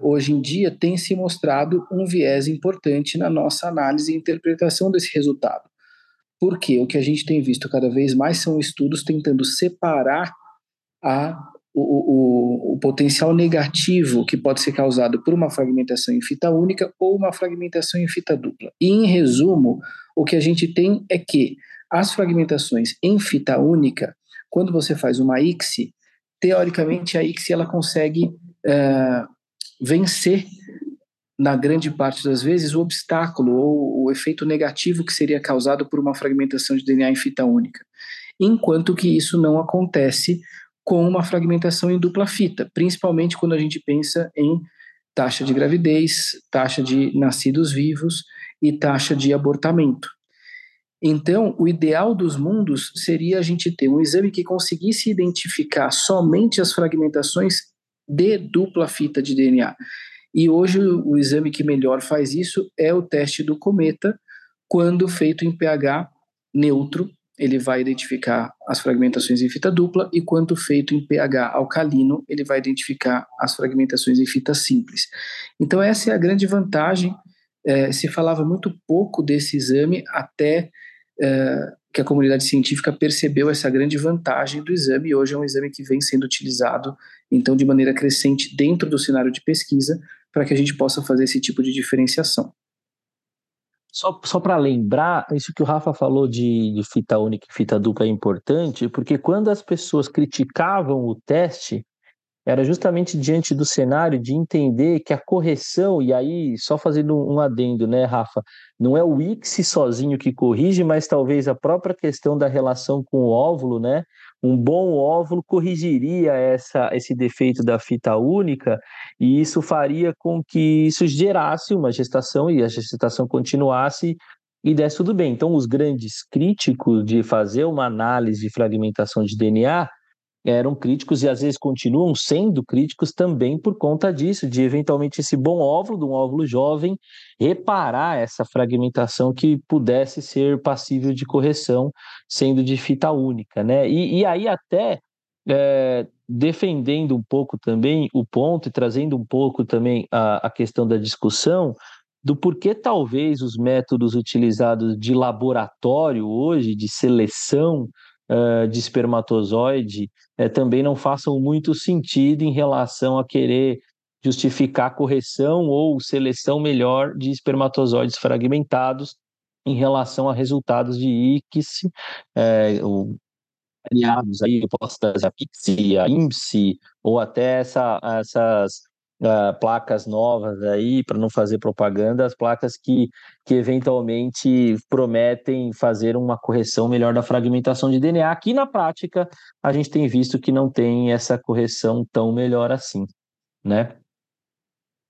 hoje em dia tem se mostrado um viés importante na nossa análise e interpretação desse resultado. Porque o que a gente tem visto cada vez mais são estudos tentando separar a, o, o, o, potencial negativo que pode ser causado por uma fragmentação em fita única ou uma fragmentação em fita dupla. E, em resumo, o que a gente tem é que as fragmentações em fita única, quando você faz uma ICSI, teoricamente a ICSI ela consegue uh, vencer, na grande parte das vezes, o obstáculo ou o efeito negativo que seria causado por uma fragmentação de DNA em fita única. Enquanto que isso não acontece com uma fragmentação em dupla fita, principalmente quando a gente pensa em taxa de gravidez, taxa de nascidos vivos e taxa de abortamento. Então, o ideal dos mundos seria a gente ter um exame que conseguisse identificar somente as fragmentações de dupla fita de DNA. E hoje o exame que melhor faz isso é o teste do cometa, quando feito em pH neutro, ele vai identificar as fragmentações em fita dupla e quando feito em pH alcalino, ele vai identificar as fragmentações em fita simples. Então essa é a grande vantagem. É, se falava muito pouco desse exame até é, que a comunidade científica percebeu essa grande vantagem do exame e hoje é um exame que vem sendo utilizado então de maneira crescente dentro do cenário de pesquisa para que a gente possa fazer esse tipo de diferenciação. Só, só para lembrar, isso que o Rafa falou de, de fita única e fita dupla é importante, porque quando as pessoas criticavam o teste, era justamente diante do cenário de entender que a correção, e aí só fazendo um adendo, né, Rafa, não é o ICSI sozinho que corrige, mas talvez a própria questão da relação com o óvulo, né? Um bom óvulo corrigiria essa, esse defeito da fita única, e isso faria com que isso gerasse uma gestação e a gestação continuasse e desse tudo bem. Então, os grandes críticos de fazer uma análise de fragmentação de DNA eram críticos e às vezes continuam sendo críticos também por conta disso, de eventualmente esse bom óvulo, de um óvulo jovem, reparar essa fragmentação que pudesse ser passível de correção, sendo de fita única, né? E, e aí até é, defendendo um pouco também o ponto e trazendo um pouco também a, a questão da discussão do porquê talvez os métodos utilizados de laboratório hoje, de seleção, uh, de espermatozoide uh, também não façam muito sentido em relação a querer justificar correção ou seleção melhor de espermatozoides fragmentados em relação a resultados de ICSI, é, o, aí eu a PIXI, a IMSI, ou até essa, essas uh, placas novas aí, para não fazer propaganda, as placas que, que eventualmente prometem fazer uma correção melhor da fragmentação de DNA. Aqui na prática, a gente tem visto que não tem essa correção tão melhor assim, né?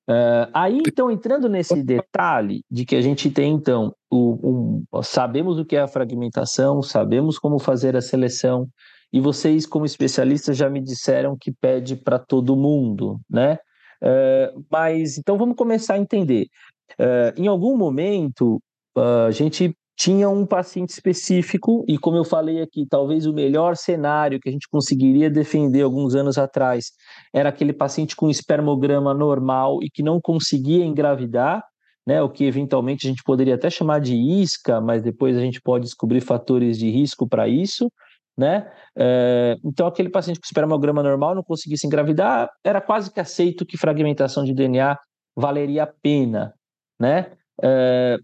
Uh, aí, então, entrando nesse detalhe de que a gente tem, então, o, o, sabemos o que é a fragmentação, sabemos como fazer a seleção, e vocês, como especialistas, já me disseram que pede para todo mundo, né? Uh, mas então vamos começar a entender. Uh, em algum momento, uh, a gente tinha um paciente específico, e como eu falei aqui, talvez o melhor cenário que a gente conseguiria defender alguns anos atrás era aquele paciente com espermograma normal e que não conseguia engravidar, né, o que eventualmente a gente poderia até chamar de isca, mas depois a gente pode descobrir fatores de risco para isso né? É, então, aquele paciente com espermograma normal não conseguisse engravidar, era quase que aceito que fragmentação de DNA valeria a pena, né? É,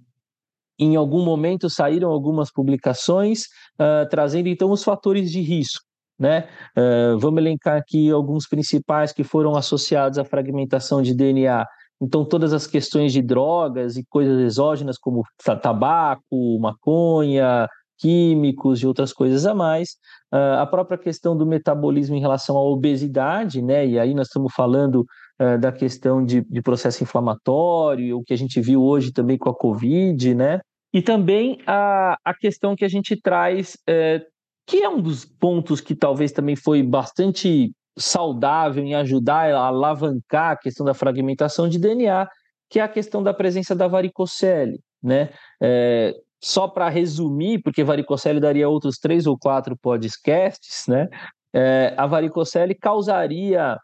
em algum momento saíram algumas publicações uh, trazendo então os fatores de risco, né? Uh, vamos elencar aqui alguns principais que foram associados à fragmentação de DNA. Então, todas as questões de drogas e coisas exógenas como tabaco, maconha, químicos e outras coisas a mais. Uh, a própria questão do metabolismo em relação à obesidade, né? E aí nós estamos falando uh, da questão de, de, processo inflamatório, o que a gente viu hoje também com a Covid, né? E também a, a questão que a gente traz, é, que é um dos pontos que talvez também foi bastante saudável em ajudar a alavancar a questão da fragmentação de DNA, que é a questão da presença da varicocele, né? É, só para resumir, porque varicocele daria outros três ou quatro podcasts, né? É, a varicocele causaria,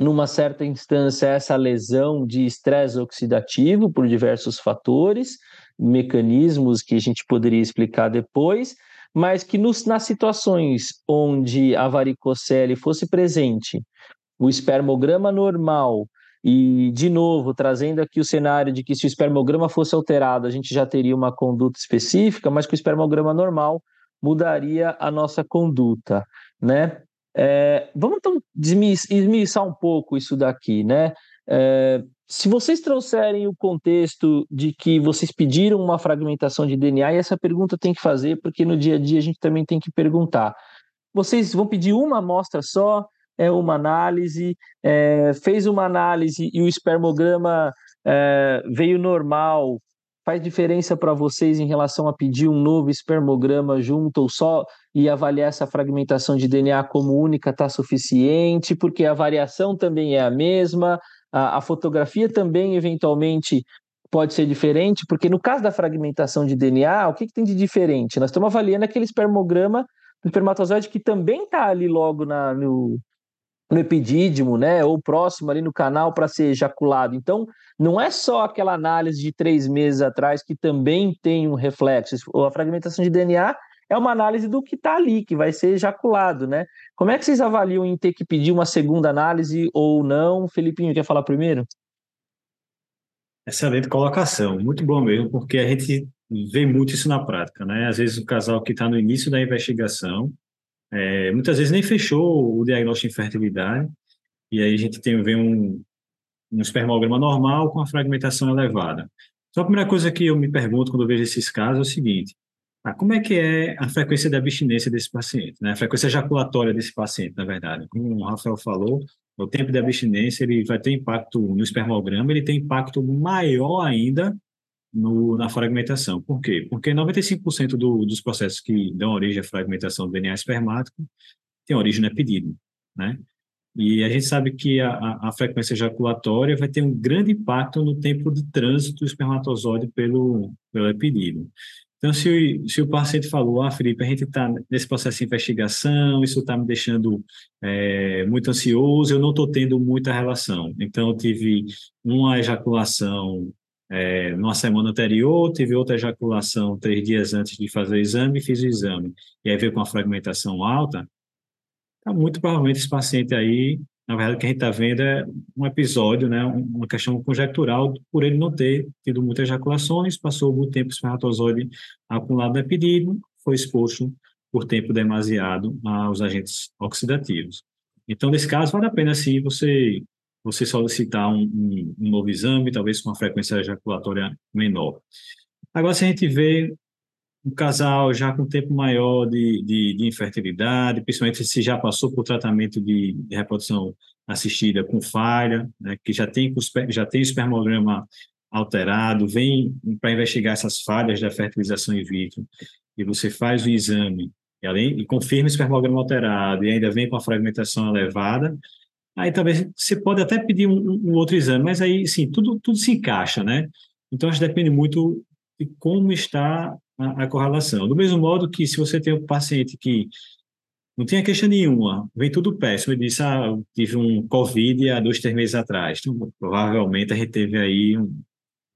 numa certa instância, essa lesão de estresse oxidativo por diversos fatores, mecanismos que a gente poderia explicar depois, mas que nos, nas situações onde a varicocele fosse presente, o espermograma normal e, de novo, trazendo aqui o cenário de que se o espermograma fosse alterado, a gente já teria uma conduta específica, mas que o espermograma normal mudaria a nossa conduta, né? É, vamos então esmiuçar um pouco isso daqui, né? É, se vocês trouxerem o contexto de que vocês pediram uma fragmentação de DNA, e essa pergunta tem que fazer, porque no dia a dia a gente também tem que perguntar. Vocês vão pedir uma amostra só? É uma análise, é, fez uma análise e o espermograma é, veio normal, faz diferença para vocês em relação a pedir um novo espermograma junto ou só e avaliar essa fragmentação de DNA como única está suficiente? Porque a variação também é a mesma, a, a fotografia também eventualmente pode ser diferente, porque no caso da fragmentação de DNA, o que, que tem de diferente? Nós estamos avaliando aquele espermograma do espermatozoide que também está ali logo na, no, no epidídimo, né, ou próximo ali no canal para ser ejaculado. Então, não é só aquela análise de três meses atrás que também tem um reflexo. A fragmentação de DNA é uma análise do que está ali, que vai ser ejaculado, né? Como é que vocês avaliam em ter que pedir uma segunda análise ou não? Felipinho, quer falar primeiro? Excelente colocação, muito bom mesmo, porque a gente vê muito isso na prática, né? Às vezes o casal que está no início da investigação, é, muitas vezes nem fechou o diagnóstico de infertilidade, e aí a gente tem vê um, um espermograma normal com a fragmentação elevada. Então a primeira coisa que eu me pergunto quando eu vejo esses casos é o seguinte, ah, como é que é a frequência de abstinência desse paciente, né? A frequência ejaculatória desse paciente, na verdade. Como o Rafael falou, o tempo de abstinência ele vai ter impacto no espermograma, ele tem impacto maior ainda no, na fragmentação. Por quê? Porque 95% do, dos processos que dão origem à fragmentação do DNA espermático tem origem no epidídimo, né? E a gente sabe que a, a, frequência ejaculatória vai ter um grande impacto no tempo de trânsito do espermatozoide pelo, pelo epidídimo. Então, se, se o paciente falou, ah, Felipe, a gente está nesse processo de investigação, isso está me deixando é, muito ansioso, eu não estou tendo muita relação. Então, eu tive uma ejaculação é, numa semana anterior, tive outra ejaculação três dias antes de fazer o exame, fiz o exame, e aí veio com a fragmentação alta, tá muito provavelmente esse paciente aí na verdade, o que a gente está vendo é um episódio, né, uma questão conjectural por ele não ter tido muitas ejaculações, passou muito tempo espermatozoide acumulado no epidídimo, foi exposto por tempo demasiado aos agentes oxidativos. Então, nesse caso, vale a pena, sim, você, você solicitar um, um, um novo exame, talvez com uma frequência ejaculatória menor. Agora, se a gente vê um casal já com tempo maior de, de, de, infertilidade, principalmente se já passou por tratamento de, de reprodução assistida com falha, né, que já tem, já tem espermograma alterado, vem para investigar essas falhas da fertilização in vitro, e você faz o exame e, além, e confirma o espermograma alterado, e ainda vem com a fragmentação elevada, aí talvez você pode até pedir um, um outro exame, mas aí, sim, tudo, tudo se encaixa, né? Então, acho que depende muito de como está a, a correlação. Do mesmo modo que se você tem um paciente que não tinha queixa nenhuma, vem tudo péssimo, e disse, ah, eu tive um Covid há dois, três meses atrás. Então, provavelmente a gente teve aí um,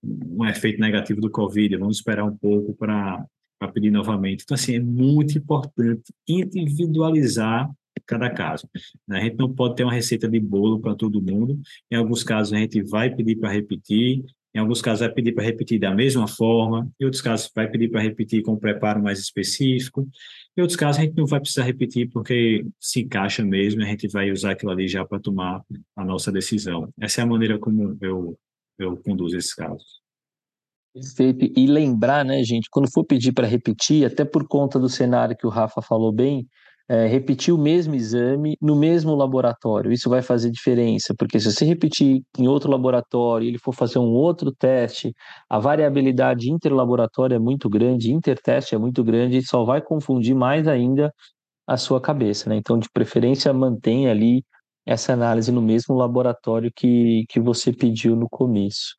um efeito negativo do Covid, vamos esperar um pouco para pedir novamente. Então, assim, é muito importante individualizar cada caso. Né? A gente não pode ter uma receita de bolo para todo mundo. Em alguns casos, a gente vai pedir para repetir, em alguns casos, vai pedir para repetir da mesma forma, em outros casos, vai pedir para repetir com um preparo mais específico. Em outros casos, a gente não vai precisar repetir porque se encaixa mesmo, a gente vai usar aquilo ali já para tomar a nossa decisão. Essa é a maneira como eu, eu conduzo esses casos. Perfeito. E lembrar, né, gente, quando for pedir para repetir, até por conta do cenário que o Rafa falou bem, é, repetir o mesmo exame no mesmo laboratório. Isso vai fazer diferença, porque se você repetir em outro laboratório e ele for fazer um outro teste, a variabilidade interlaboratória é muito grande, interteste é muito grande e só vai confundir mais ainda a sua cabeça. Né? Então, de preferência, mantenha ali essa análise no mesmo laboratório que, que você pediu no começo.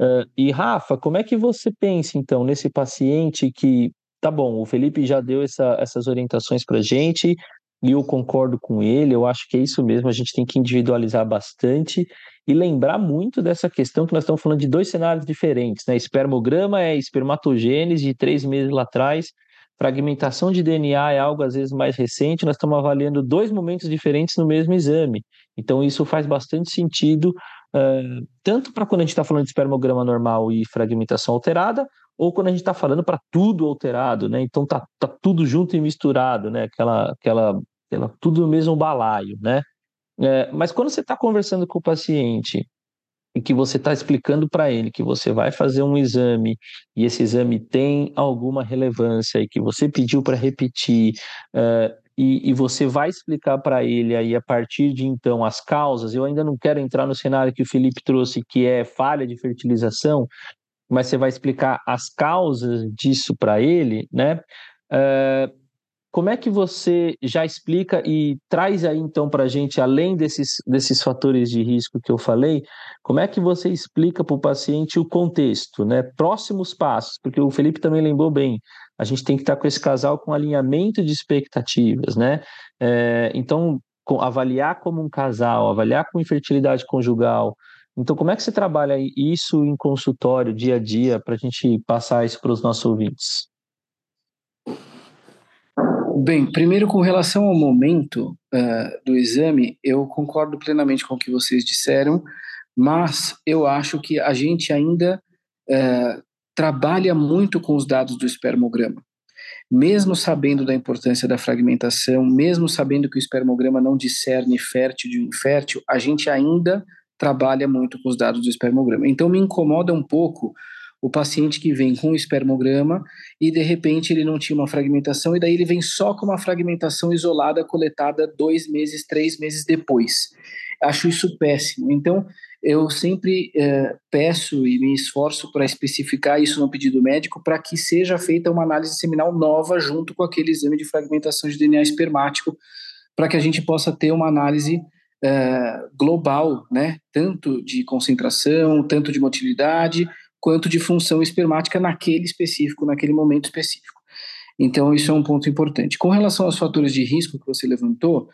Uh, e Rafa, como é que você pensa então nesse paciente que tá bom, o Felipe já deu essa, essas orientações para gente e eu concordo com ele. Eu acho que é isso mesmo. A gente tem que individualizar bastante e lembrar muito dessa questão que nós estamos falando de dois cenários diferentes, né? Espermograma é espermatogênese de três meses lá atrás. Fragmentação de DNA é algo às vezes mais recente, nós estamos avaliando dois momentos diferentes no mesmo exame. Então, isso faz bastante sentido, uh, tanto para quando a gente está falando de espermograma normal e fragmentação alterada, ou quando a gente está falando para tudo alterado, né? Então tá, tá tudo junto e misturado, né? Aquela, aquela, aquela tudo no mesmo balaio, né? É, mas quando você está conversando com o paciente e que você está explicando para ele que você vai fazer um exame e esse exame tem alguma relevância e que você pediu para repetir uh, e, e, você vai explicar para ele aí a partir de então as causas. Eu ainda não quero entrar no cenário que o Felipe trouxe, que é falha de fertilização, mas você vai explicar as causas disso para ele, né? Uh, como é que você já explica e traz aí então para a gente, além desses, desses fatores de risco que eu falei, como é que você explica para o paciente o contexto, né? Próximos passos, porque o Felipe também lembrou bem, a gente tem que estar com esse casal com alinhamento de expectativas, né? É, então, avaliar como um casal, avaliar com infertilidade conjugal. Então, como é que você trabalha isso em consultório, dia a dia, para a gente passar isso para os nossos ouvintes? Bem, primeiro com relação ao momento uh, do exame, eu concordo plenamente com o que vocês disseram, mas eu acho que a gente ainda uh, trabalha muito com os dados do espermograma. Mesmo sabendo da importância da fragmentação, mesmo sabendo que o espermograma não discerne fértil de infértil, a gente ainda trabalha muito com os dados do espermograma. Então me incomoda um pouco o paciente que vem com espermograma e de repente ele não tinha uma fragmentação e daí ele vem só com uma fragmentação isolada coletada dois meses, três meses depois. Acho isso péssimo. Então eu sempre é, peço e me esforço para especificar isso no pedido médico para que seja feita uma análise seminal nova junto com aquele exame de fragmentação de DNA espermático para que a gente possa ter uma análise é, global, né? Tanto de concentração, tanto de motilidade, quanto de função espermática naquele específico, naquele momento específico. Então, isso é um ponto importante. Com relação aos fatores de risco que você levantou,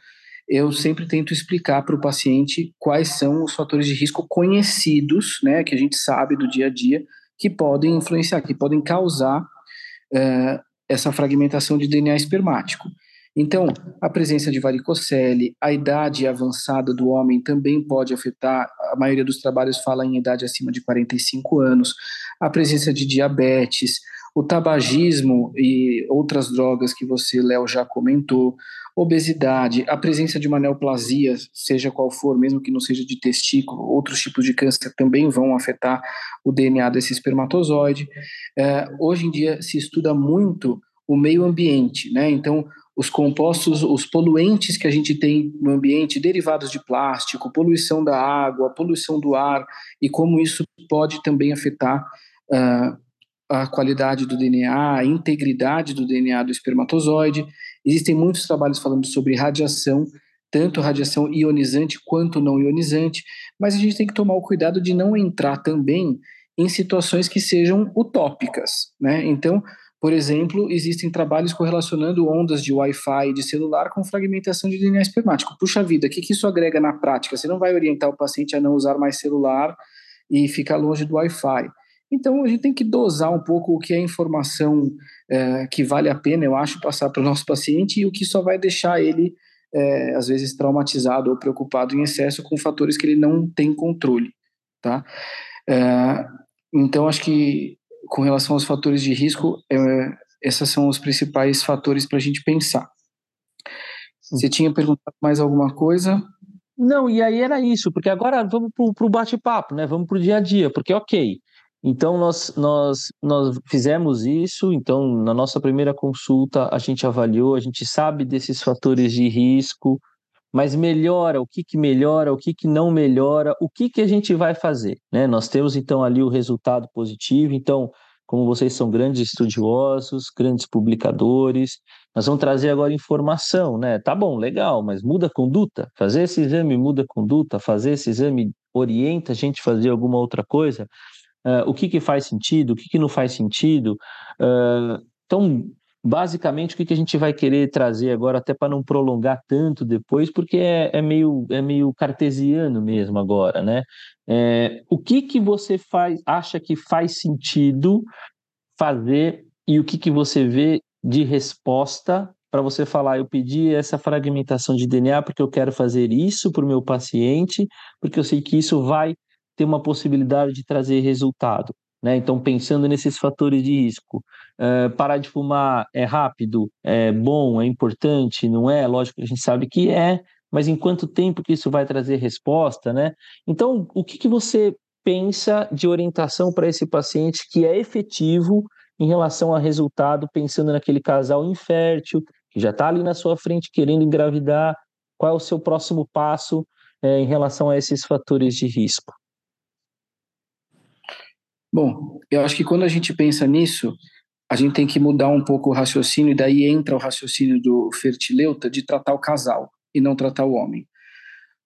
eu sempre tento explicar para o paciente quais são os fatores de risco conhecidos, né, que a gente sabe do dia a dia, que podem influenciar, que podem causar uh, essa fragmentação de DNA espermático. Então, a presença de varicocele, a idade avançada do homem também pode afetar, a maioria dos trabalhos fala em idade acima de 45 anos, a presença de diabetes, o tabagismo e outras drogas que você, Léo, já comentou, obesidade, a presença de uma neoplasia, seja qual for, mesmo que não seja de testículo, outros tipos de câncer também vão afetar o DNA desse espermatozoide. É, hoje em dia se estuda muito o meio ambiente, né? Então, os compostos, os poluentes que a gente tem no ambiente, derivados de plástico, poluição da água, poluição do ar, e como isso pode também afetar uh, a qualidade do DNA, a integridade do DNA do espermatozoide. Existem muitos trabalhos falando sobre radiação, tanto radiação ionizante quanto não ionizante, mas a gente tem que tomar o cuidado de não entrar também em situações que sejam utópicas, né? Então, por exemplo, existem trabalhos correlacionando ondas de Wi-Fi de celular com fragmentação de DNA espermático. Puxa vida, o que, que isso agrega na prática? Você não vai orientar o paciente a não usar mais celular e ficar longe do Wi-Fi. Então, a gente tem que dosar um pouco o que é informação é, que vale a pena, eu acho, passar para o nosso paciente e o que só vai deixar ele, é, às vezes, traumatizado ou preocupado em excesso com fatores que ele não tem controle, tá? É, então, acho que com relação aos fatores de risco, é, esses são os principais fatores para a gente pensar. Você tinha perguntado mais alguma coisa? Não, e aí era isso, porque agora vamos para o bate-papo, né? Vamos para o dia a dia, porque ok. Então nós, nós, nós fizemos isso, então na nossa primeira consulta a gente avaliou, a gente sabe desses fatores de risco, mas melhora, o que, que melhora, o que, que não melhora, o que, que a gente vai fazer, né? Nós temos então ali o resultado positivo, então como vocês são grandes estudiosos, grandes publicadores, nós vamos trazer agora informação, né? Tá bom, legal, mas muda a conduta. Fazer esse exame muda a conduta, fazer esse exame orienta a gente a fazer alguma outra coisa. Uh, o que, que faz sentido, o que, que não faz sentido. Uh, então, basicamente, o que, a gente vai querer trazer agora, até para não prolongar tanto depois, porque é, é, meio, é meio cartesiano mesmo agora, né? É, o que, que você faz, acha que faz sentido fazer e o que, que você vê de resposta para você falar, eu pedi essa fragmentação de DNA porque eu quero fazer isso para o meu paciente, porque eu sei que isso vai ter uma possibilidade de trazer resultado. Né? Então, pensando nesses fatores de risco, uh, parar de fumar é rápido, é bom, é importante, não é? Lógico que a gente sabe que é, mas em quanto tempo que isso vai trazer resposta, né? Então, o que, que você pensa de orientação para esse paciente que é efetivo em relação a resultado, pensando naquele casal infértil, que já está ali na sua frente querendo engravidar, qual é o seu próximo passo é, em relação a esses fatores de risco? Bom, eu acho que quando a gente pensa nisso, a gente tem que mudar um pouco o raciocínio, e daí entra o raciocínio do Fertileuta de tratar o casal e não tratar o homem.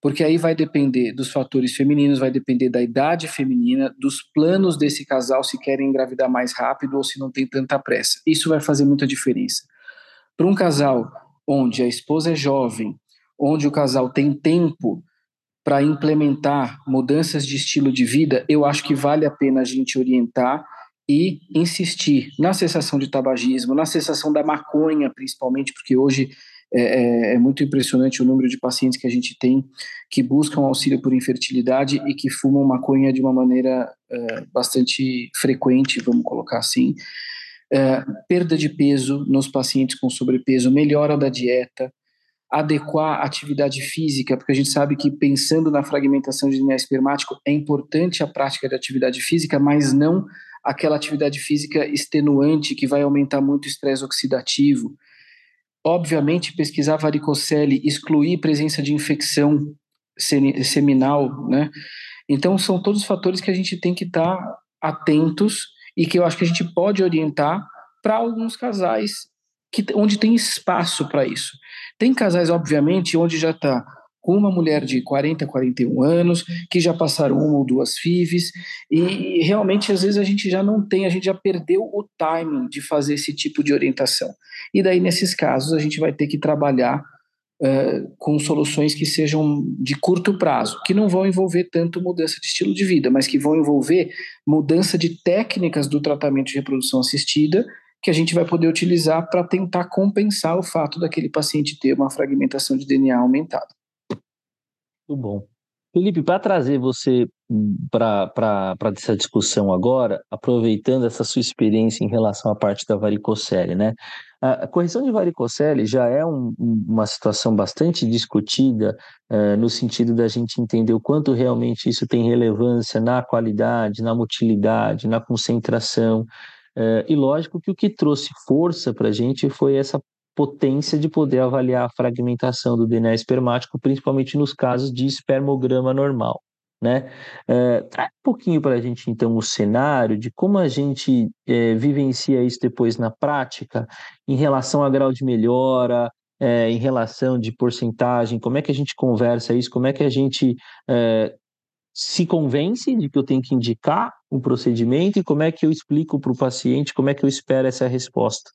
Porque aí vai depender dos fatores femininos, vai depender da idade feminina, dos planos desse casal, se querem engravidar mais rápido ou se não tem tanta pressa. Isso vai fazer muita diferença. Para um casal onde a esposa é jovem, onde o casal tem tempo para implementar mudanças de estilo de vida, eu acho que vale a pena a gente orientar e insistir na cessação de tabagismo, na cessação da maconha, principalmente, porque hoje é, é, é, muito impressionante o número de pacientes que a gente tem que buscam auxílio por infertilidade e que fumam maconha de uma maneira é, bastante frequente, vamos colocar assim. É, perda de peso nos pacientes com sobrepeso, melhora da dieta, adequar a atividade física, porque a gente sabe que pensando na fragmentação de DNA espermático é importante a prática de atividade física, mas não aquela atividade física extenuante que vai aumentar muito o estresse oxidativo. Obviamente, pesquisar varicocele, excluir presença de infecção seminal, né? Então, são todos fatores que a gente tem que estar tá atentos e que eu acho que a gente pode orientar para alguns casais que, onde tem espaço para isso. Tem casais, obviamente, onde já está com uma mulher de 40, 41 anos, que já passaram uma ou duas FIVs, e realmente às vezes a gente já não tem, a gente já perdeu o timing de fazer esse tipo de orientação. E daí, nesses casos, a gente vai ter que trabalhar uh, com soluções que sejam de curto prazo, que não vão envolver tanto mudança de estilo de vida, mas que vão envolver mudança de técnicas do tratamento de reprodução assistida que a gente vai poder utilizar para tentar compensar o fato daquele paciente ter uma fragmentação de DNA aumentada. Muito bom. Felipe, para trazer você para essa discussão agora, aproveitando essa sua experiência em relação à parte da varicocele, né? A correção de varicocele já é um, uma situação bastante discutida uh, no sentido da gente entender o quanto realmente isso tem relevância na qualidade, na motilidade, na concentração. Uh, e lógico que o que trouxe força para a gente foi essa potência de poder avaliar a fragmentação do DNA espermático, principalmente nos casos de espermograma normal. Né? É, traz um pouquinho para a gente, então, o cenário de como a gente é, vivencia isso depois na prática, em relação a grau de melhora, é, em relação de porcentagem, como é que a gente conversa isso, como é que a gente é, se convence de que eu tenho que indicar um procedimento e como é que eu explico para o paciente como é que eu espero essa resposta.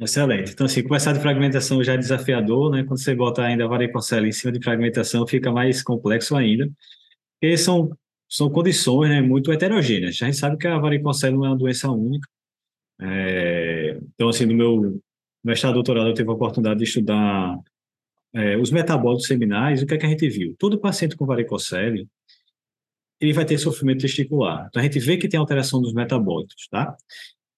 Excelente. Então, assim, começar de fragmentação já é desafiador, né? Quando você bota ainda a varicocele em cima de fragmentação, fica mais complexo ainda, porque são, são condições né, muito heterogêneas. A gente sabe que a varicocele não é uma doença única. É, então, assim, no meu mestrado doutorado, eu tive a oportunidade de estudar é, os metabólicos seminais. O que é que a gente viu? Todo paciente com varicocele, ele vai ter sofrimento testicular. Então, a gente vê que tem alteração dos metabólicos, tá?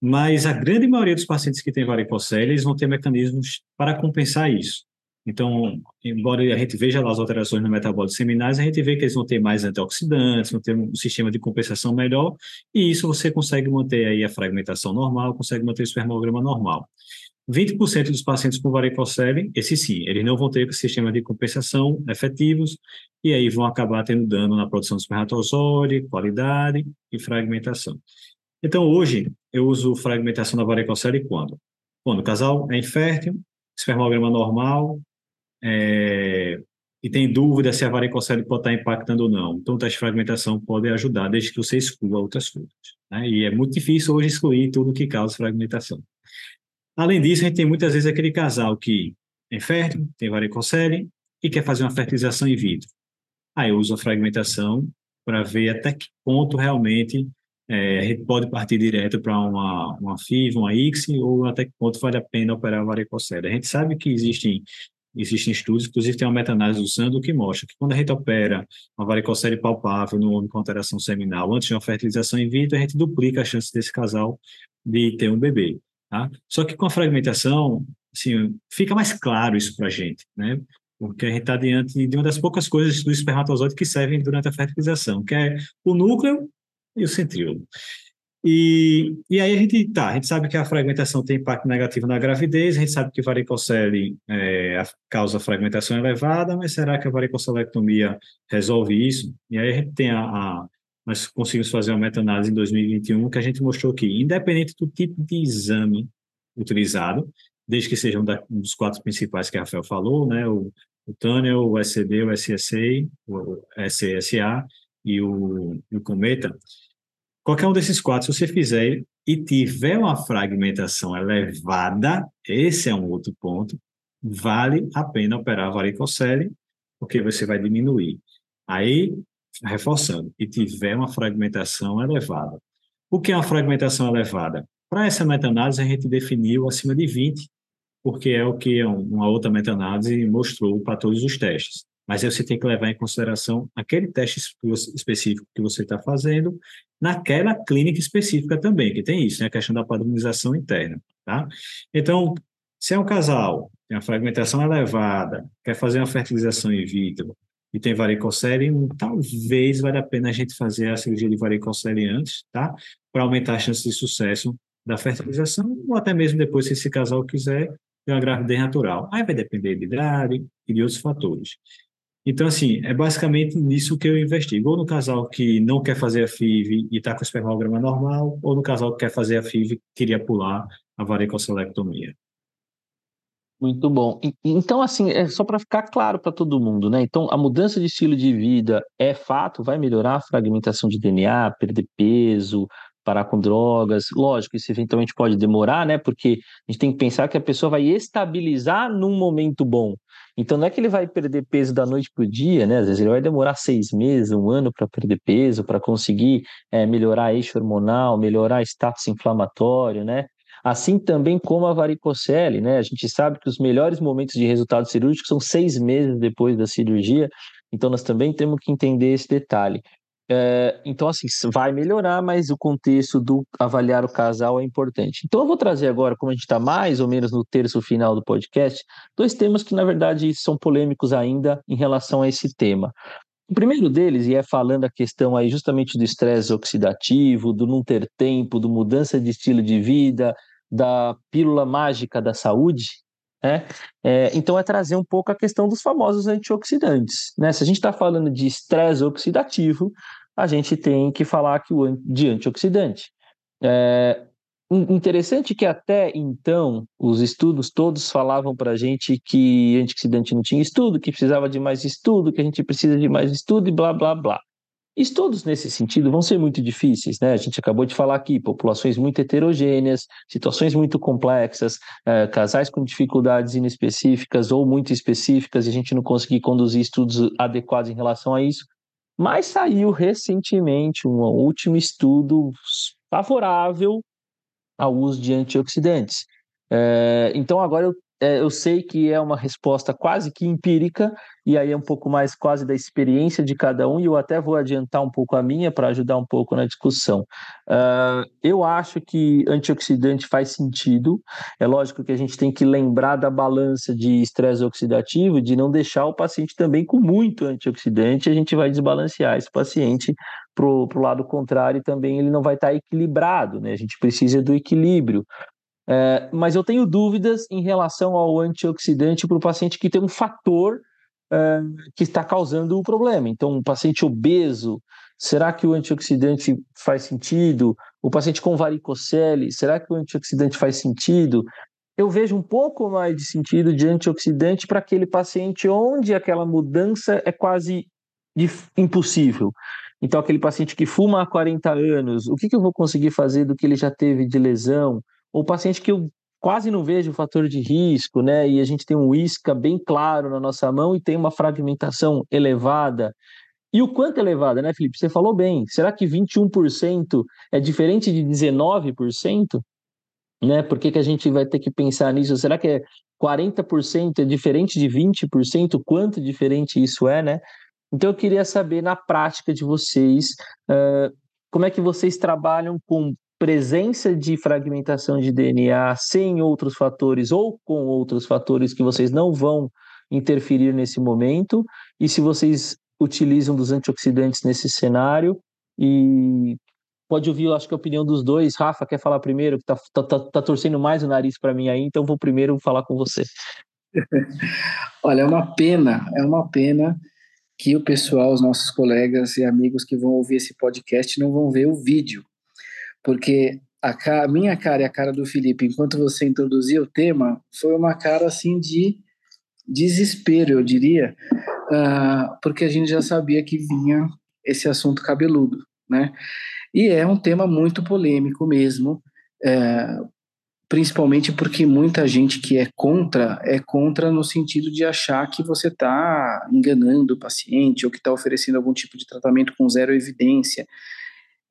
mas a grande maioria dos pacientes que têm varicocele, eles vão ter mecanismos para compensar isso. Então, embora a gente veja lá as alterações no metabólico seminais, a gente vê que eles vão ter mais antioxidantes, vão ter um sistema de compensação melhor, e isso você consegue manter aí a fragmentação normal, consegue manter o espermograma normal. 20% dos pacientes com varicocele, esse sim, eles não vão ter sistema de compensação efetivos, e aí vão acabar tendo dano na produção de espermatozoide, qualidade e fragmentação. Então, hoje, eu uso fragmentação da varicocele quando? Quando o casal é infértil, espermograma normal, é, e tem dúvida se a varicocele pode estar impactando ou não. Então, o teste de fragmentação pode ajudar, desde que você exclua outras coisas. Né? E é muito difícil hoje excluir tudo que causa fragmentação. Além disso, a gente tem muitas vezes aquele casal que é infértil, tem varicocele e quer fazer uma fertilização in vitro. Aí eu uso a fragmentação para ver até que ponto realmente é, a gente pode partir direto para uma, uma FIV, uma ICSI, ou até que ponto vale a pena operar a varicocele. A gente sabe que existem, existem estudos, inclusive tem uma meta-análise do Sando que mostra que quando a gente opera uma varicocele palpável no homem com alteração seminal antes de uma fertilização in vitro, a gente duplica a chance desse casal de ter um bebê. Tá? Só que com a fragmentação, assim, fica mais claro isso para a gente, né? porque a gente está diante de uma das poucas coisas do espermatozoide que servem durante a fertilização, que é o núcleo e o centríolo. E, e aí a gente, tá, a gente sabe que a fragmentação tem impacto negativo na gravidez, a gente sabe que varicocele é, causa fragmentação elevada, mas será que a varicocelectomia resolve isso? E aí a gente tem a, a, nós conseguimos fazer uma meta-análise em 2021 que a gente mostrou que, independente do tipo de exame utilizado, desde que sejam um dos quatro principais que a Rafael falou, né, o, o Tunnel, o SCD, o SSA, o SSA e o, o Cometa, qualquer um desses quatro, se você fizer e tiver uma fragmentação elevada, esse é um outro ponto, vale a pena operar a varicocele, porque você vai diminuir. Aí, reforçando, e tiver uma fragmentação elevada. O que é uma fragmentação elevada? Para essa meta-análise, a gente definiu acima de 20, porque é o que uma outra meta-análise mostrou para todos os testes. Mas aí você tem que levar em consideração aquele teste específico que você está fazendo naquela clínica específica também, que tem isso, né? A questão da padronização interna, tá? Então, se é um casal, tem uma fragmentação elevada, quer fazer uma fertilização in vitro e tem varicocele, talvez valha a pena a gente fazer a cirurgia de varicocele antes, tá? Para aumentar a chance de sucesso da fertilização, ou até mesmo depois, se esse casal quiser ter uma gravidez natural. Aí vai depender de idade e de outros fatores. Então, assim, é basicamente nisso que eu investigo. Ou no casal que não quer fazer a FIV e está com o espermograma normal, ou no casal que quer fazer a FIV e queria pular a varicocelectomia. Muito bom. Então, assim, é só para ficar claro para todo mundo, né? Então, a mudança de estilo de vida é fato, vai melhorar a fragmentação de DNA, perder peso, parar com drogas. Lógico, isso eventualmente pode demorar, né? Porque a gente tem que pensar que a pessoa vai estabilizar num momento bom. Então não é que ele vai perder peso da noite para o dia, né? Às vezes ele vai demorar seis meses, um ano para perder peso, para conseguir é, melhorar eixo hormonal, melhorar status inflamatório, né? Assim também como a varicocele, né? A gente sabe que os melhores momentos de resultado cirúrgico são seis meses depois da cirurgia, então nós também temos que entender esse detalhe. É, então, assim, vai melhorar, mas o contexto do avaliar o casal é importante. Então, eu vou trazer agora, como a gente está mais ou menos no terço final do podcast, dois temas que, na verdade, são polêmicos ainda em relação a esse tema. O primeiro deles, e é falando a questão aí justamente do estresse oxidativo, do não ter tempo, do mudança de estilo de vida, da pílula mágica da saúde, né? É, então é trazer um pouco a questão dos famosos antioxidantes. Né? Se a gente está falando de estresse oxidativo, a gente tem que falar que o, de antioxidante. É, interessante que até então os estudos todos falavam para a gente que antioxidante não tinha estudo, que precisava de mais estudo, que a gente precisa de mais estudo e blá blá blá. Estudos nesse sentido vão ser muito difíceis, né? A gente acabou de falar aqui, populações muito heterogêneas, situações muito complexas, é, casais com dificuldades inespecíficas ou muito específicas, e a gente não conseguir conduzir estudos adequados em relação a isso. Mas saiu recentemente um último estudo favorável ao uso de antioxidantes. É, então agora eu é, eu sei que é uma resposta quase que empírica, e aí é um pouco mais quase da experiência de cada um, e eu até vou adiantar um pouco a minha para ajudar um pouco na discussão. Uh, eu acho que antioxidante faz sentido, é lógico que a gente tem que lembrar da balança de estresse oxidativo, de não deixar o paciente também com muito antioxidante, a gente vai desbalancear esse paciente para o lado contrário também ele não vai estar tá equilibrado, né? A gente precisa do equilíbrio. É, mas eu tenho dúvidas em relação ao antioxidante para o paciente que tem um fator é, que está causando o problema. Então, um paciente obeso, será que o antioxidante faz sentido? O paciente com varicocele, será que o antioxidante faz sentido? Eu vejo um pouco mais de sentido de antioxidante para aquele paciente onde aquela mudança é quase impossível. Então, aquele paciente que fuma há 40 anos, o que, que eu vou conseguir fazer do que ele já teve de lesão? Ou paciente que eu quase não vejo o fator de risco, né? E a gente tem um isca bem claro na nossa mão e tem uma fragmentação elevada. E o quanto elevada, né, Felipe? Você falou bem. Será que 21% é diferente de 19%? Né? Por que, que a gente vai ter que pensar nisso? Será que é 40% é diferente de 20%? Quanto diferente isso é, né? Então eu queria saber na prática de vocês uh, como é que vocês trabalham com presença de fragmentação de DNA sem outros fatores ou com outros fatores que vocês não vão interferir nesse momento, e se vocês utilizam dos antioxidantes nesse cenário, e pode ouvir, acho que a opinião dos dois. Rafa, quer falar primeiro, que tá, tá, tá, tá torcendo mais o nariz para mim aí, então vou primeiro falar com você. Olha, é uma pena, é uma pena que o pessoal, os nossos colegas e amigos que vão ouvir esse podcast não vão ver o vídeo, porque a, a minha cara e a cara do Felipe, enquanto você introduzia o tema, foi uma cara assim de desespero, eu diria, uh, porque a gente já sabia que vinha esse assunto cabeludo, né? E é um tema muito polêmico mesmo, é, principalmente porque muita gente que é contra é contra no sentido de achar que você está enganando o paciente ou que está oferecendo algum tipo de tratamento com zero evidência.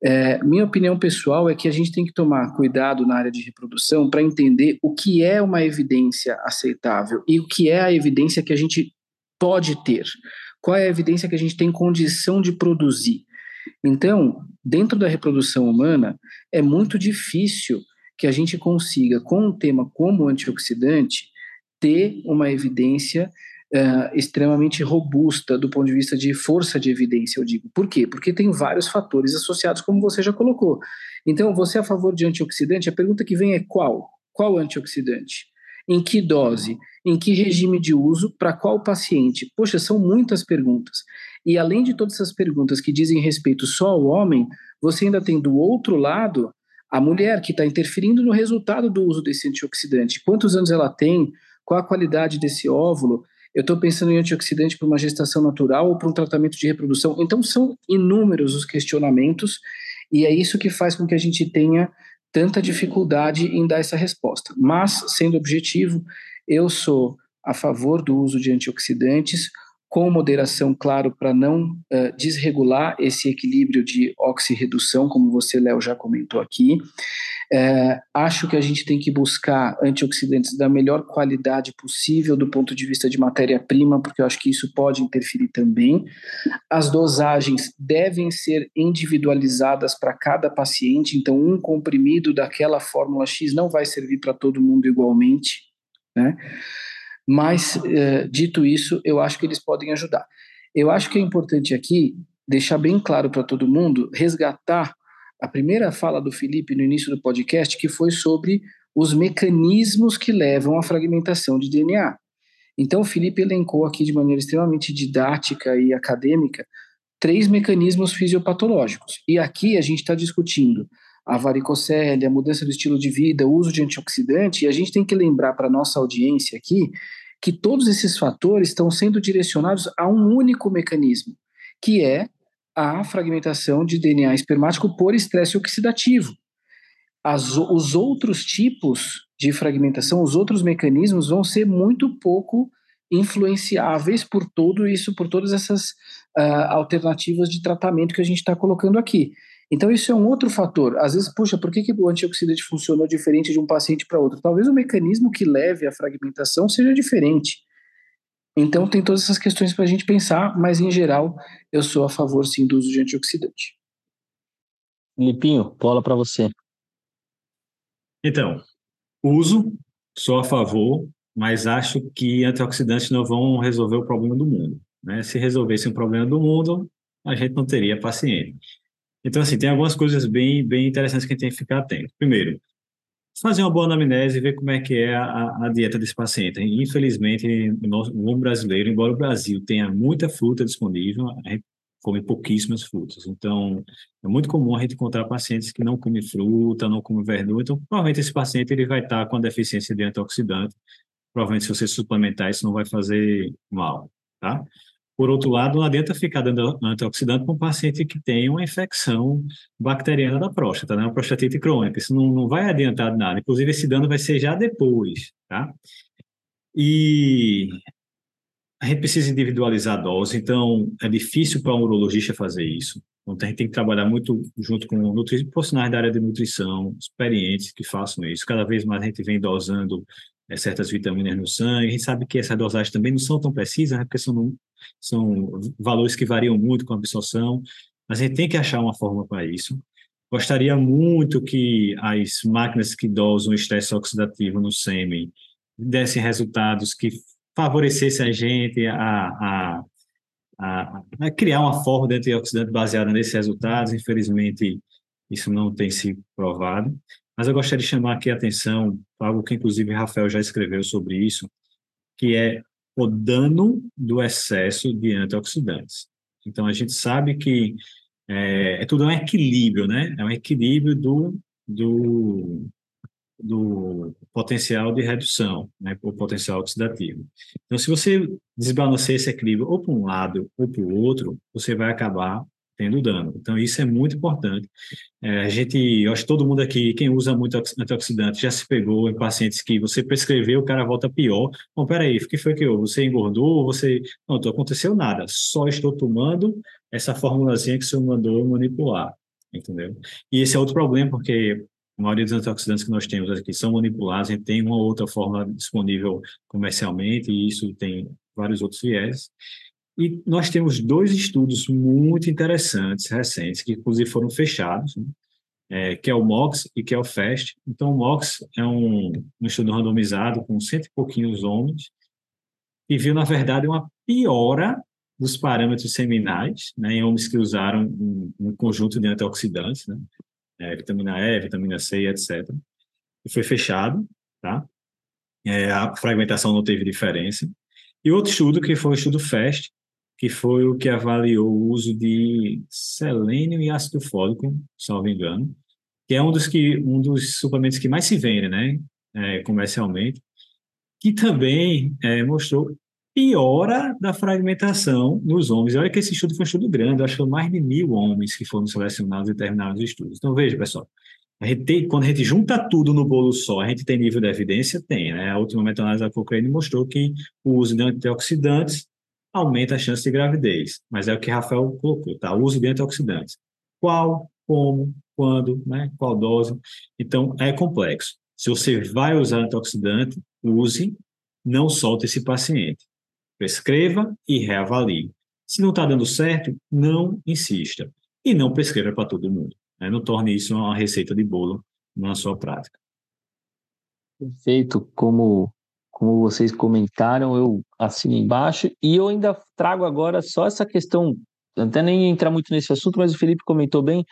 É, minha opinião pessoal é que a gente tem que tomar cuidado na área de reprodução para entender o que é uma evidência aceitável e o que é a evidência que a gente pode ter. Qual é a evidência que a gente tem condição de produzir? Então, dentro da reprodução humana, é muito difícil que a gente consiga, com um tema como antioxidante, ter uma evidência uh, extremamente robusta do ponto de vista de força de evidência, eu digo. Por quê? Porque tem vários fatores associados, como você já colocou. Então, você é a favor de antioxidante? A pergunta que vem é qual? Qual antioxidante? Em que dose? Em que regime de uso? Para qual paciente? Poxa, são muitas perguntas. E além de todas essas perguntas que dizem respeito só ao homem, você ainda tem do outro lado a mulher que está interferindo no resultado do uso desse antioxidante. Quantos anos ela tem? Qual a qualidade desse óvulo? Eu estou pensando em antioxidante para uma gestação natural ou para um tratamento de reprodução. Então, são inúmeros os questionamentos, e é isso que faz com que a gente tenha tanta dificuldade em dar essa resposta. Mas, sendo objetivo, eu sou a favor do uso de antioxidantes, com moderação, claro, para não uh, desregular esse equilíbrio de oxirredução, como você, Léo, já comentou aqui. Uh, acho que a gente tem que buscar antioxidantes da melhor qualidade possível do ponto de vista de matéria-prima, porque eu acho que isso pode interferir também. As dosagens devem ser individualizadas para cada paciente, então um comprimido daquela fórmula X não vai servir para todo mundo igualmente, né? Mas, eh, dito isso, eu acho que eles podem ajudar. Eu acho que é importante aqui deixar bem claro para todo mundo, resgatar a primeira fala do Felipe no início do podcast, que foi sobre os mecanismos que levam à fragmentação de DNA. Então, o Felipe elencou aqui de maneira extremamente didática e acadêmica três mecanismos fisiopatológicos. E aqui a gente está discutindo a varicocele, a mudança do estilo de vida, o uso de antioxidante, e a gente tem que lembrar para nossa audiência aqui que todos esses fatores estão sendo direcionados a um único mecanismo, que é a fragmentação de DNA espermático por estresse oxidativo. As, os outros tipos de fragmentação, os outros mecanismos vão ser muito pouco influenciáveis por tudo isso, por todas essas uh, alternativas de tratamento que a gente está colocando aqui. Então, isso é um outro fator. Às vezes, puxa, por que, que o antioxidante funcionou diferente de um paciente para outro? Talvez o mecanismo que leve à fragmentação seja diferente. Então, tem todas essas questões para a gente pensar, mas, em geral, eu sou a favor, sim, do uso de antioxidante. Lipinho, bola para você. Então, uso, sou a favor, mas acho que antioxidantes não vão resolver o problema do mundo. Né? Se resolvesse o problema do mundo, a gente não teria paciente. Então, assim, tem algumas coisas bem, bem interessantes que a gente tem que ficar atento. Primeiro, fazer uma boa anamnese e ver como é que é a, a dieta desse paciente. Infelizmente, no nosso brasileiro, embora o Brasil tenha muita fruta disponível, a gente come pouquíssimas frutas. Então, é muito comum a gente encontrar pacientes que não comem fruta, não comem verdura. Então, provavelmente esse paciente ele vai estar com deficiência de antioxidante. Provavelmente, se você suplementar, isso não vai fazer mal, tá? Por outro lado, não adianta ficar dando antioxidante para um paciente que tem uma infecção bacteriana da próstata, né? uma prostatite crônica. Isso não, não vai adiantar nada. Inclusive, esse dano vai ser já depois, tá? E a gente precisa individualizar a dose, então é difícil para um urologista fazer isso. Então, a gente tem que trabalhar muito junto com profissionais da área de nutrição, experientes que façam isso. Cada vez mais a gente vem dosando é, certas vitaminas no sangue. A gente sabe que essas dosagens também não são tão precisas, né, porque são são valores que variam muito com a absorção, mas a gente tem que achar uma forma para isso. Gostaria muito que as máquinas que dosam estresse oxidativo no sêmen dessem resultados que favorecessem a gente a, a, a, a criar uma forma de antioxidante baseada nesses resultados. Infelizmente, isso não tem se provado. Mas eu gostaria de chamar aqui a atenção, algo que inclusive Rafael já escreveu sobre isso, que é o dano do excesso de antioxidantes. Então, a gente sabe que é, é tudo um equilíbrio, né? É um equilíbrio do, do, do potencial de redução, né? O potencial oxidativo. Então, se você desbalanceia esse equilíbrio ou para um lado ou para o outro, você vai acabar tendo dano. Então, isso é muito importante. É, a gente, eu acho que todo mundo aqui, quem usa muito antioxidante, já se pegou em pacientes que você prescreveu, o cara volta pior. Bom, peraí, o que foi que eu? Você engordou? Você. Não, não aconteceu nada. Só estou tomando essa formulazinha que o senhor mandou manipular. Entendeu? E esse é outro problema, porque a maioria dos antioxidantes que nós temos aqui são manipulados, a gente tem uma outra forma disponível comercialmente, e isso tem vários outros viés. E nós temos dois estudos muito interessantes, recentes, que inclusive foram fechados, né? é, que é o MOX e que é o FAST. Então, o MOX é um, um estudo randomizado com cento e pouquinhos homens, e viu, na verdade, uma piora dos parâmetros seminais, né, em homens que usaram um, um conjunto de antioxidantes, né, é, vitamina E, vitamina C, etc. E foi fechado, tá? É, a fragmentação não teve diferença. E outro estudo, que foi o estudo FAST, que foi o que avaliou o uso de selênio e ácido fólico, salvo engano, que é um dos, que, um dos suplementos que mais se vende, né, é, comercialmente, que também é, mostrou piora da fragmentação nos homens. E olha que esse estudo foi um estudo grande, acho que mais de mil homens que foram selecionados e terminaram os estudos. Então, veja, pessoal, a gente tem, quando a gente junta tudo no bolo só, a gente tem nível de evidência? Tem, né? A última meta-análise da Cochrane mostrou que o uso de antioxidantes aumenta a chance de gravidez. Mas é o que Rafael colocou, tá? O uso de antioxidantes. Qual, como, quando, né? Qual dose? Então, é complexo. Se você vai usar antioxidante, use, não solte esse paciente. Prescreva e reavalie. Se não está dando certo, não insista. E não prescreva para todo mundo. Né? Não torne isso uma receita de bolo na sua prática. Perfeito. Como como vocês comentaram, eu assino embaixo. E eu ainda trago agora só essa questão, até nem entrar muito nesse assunto, mas o Felipe comentou bem,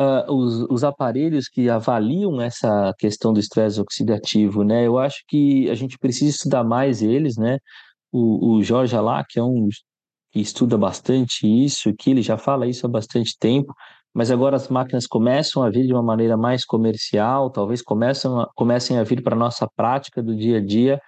uh, os, os, aparelhos que avaliam essa questão do estresse oxidativo, né? Eu acho que a gente precisa estudar mais eles, né? O, o Jorge Alá, que é um que estuda bastante isso, que ele já fala isso há bastante tempo, mas agora as máquinas começam a vir de uma maneira mais comercial, talvez começam a, comecem a vir para a nossa prática do dia a dia,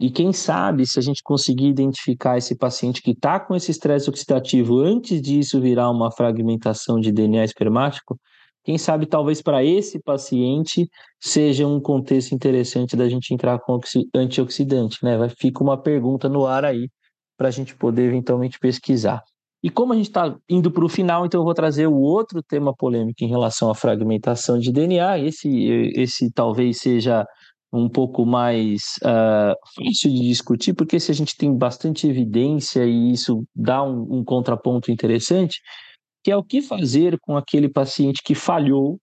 e quem sabe, se a gente conseguir identificar esse paciente que está com esse estresse oxidativo antes disso virar uma fragmentação de DNA espermático, quem sabe talvez para esse paciente seja um contexto interessante da gente entrar com antioxidante, né? Fica uma pergunta no ar aí para a gente poder eventualmente pesquisar. E como a gente está indo para o final, então eu vou trazer o outro tema polêmico em relação à fragmentação de DNA. Esse, esse talvez seja um pouco mais uh, fácil de discutir, porque se a gente tem bastante evidência e isso dá um, um contraponto interessante, que é o que fazer com aquele paciente que falhou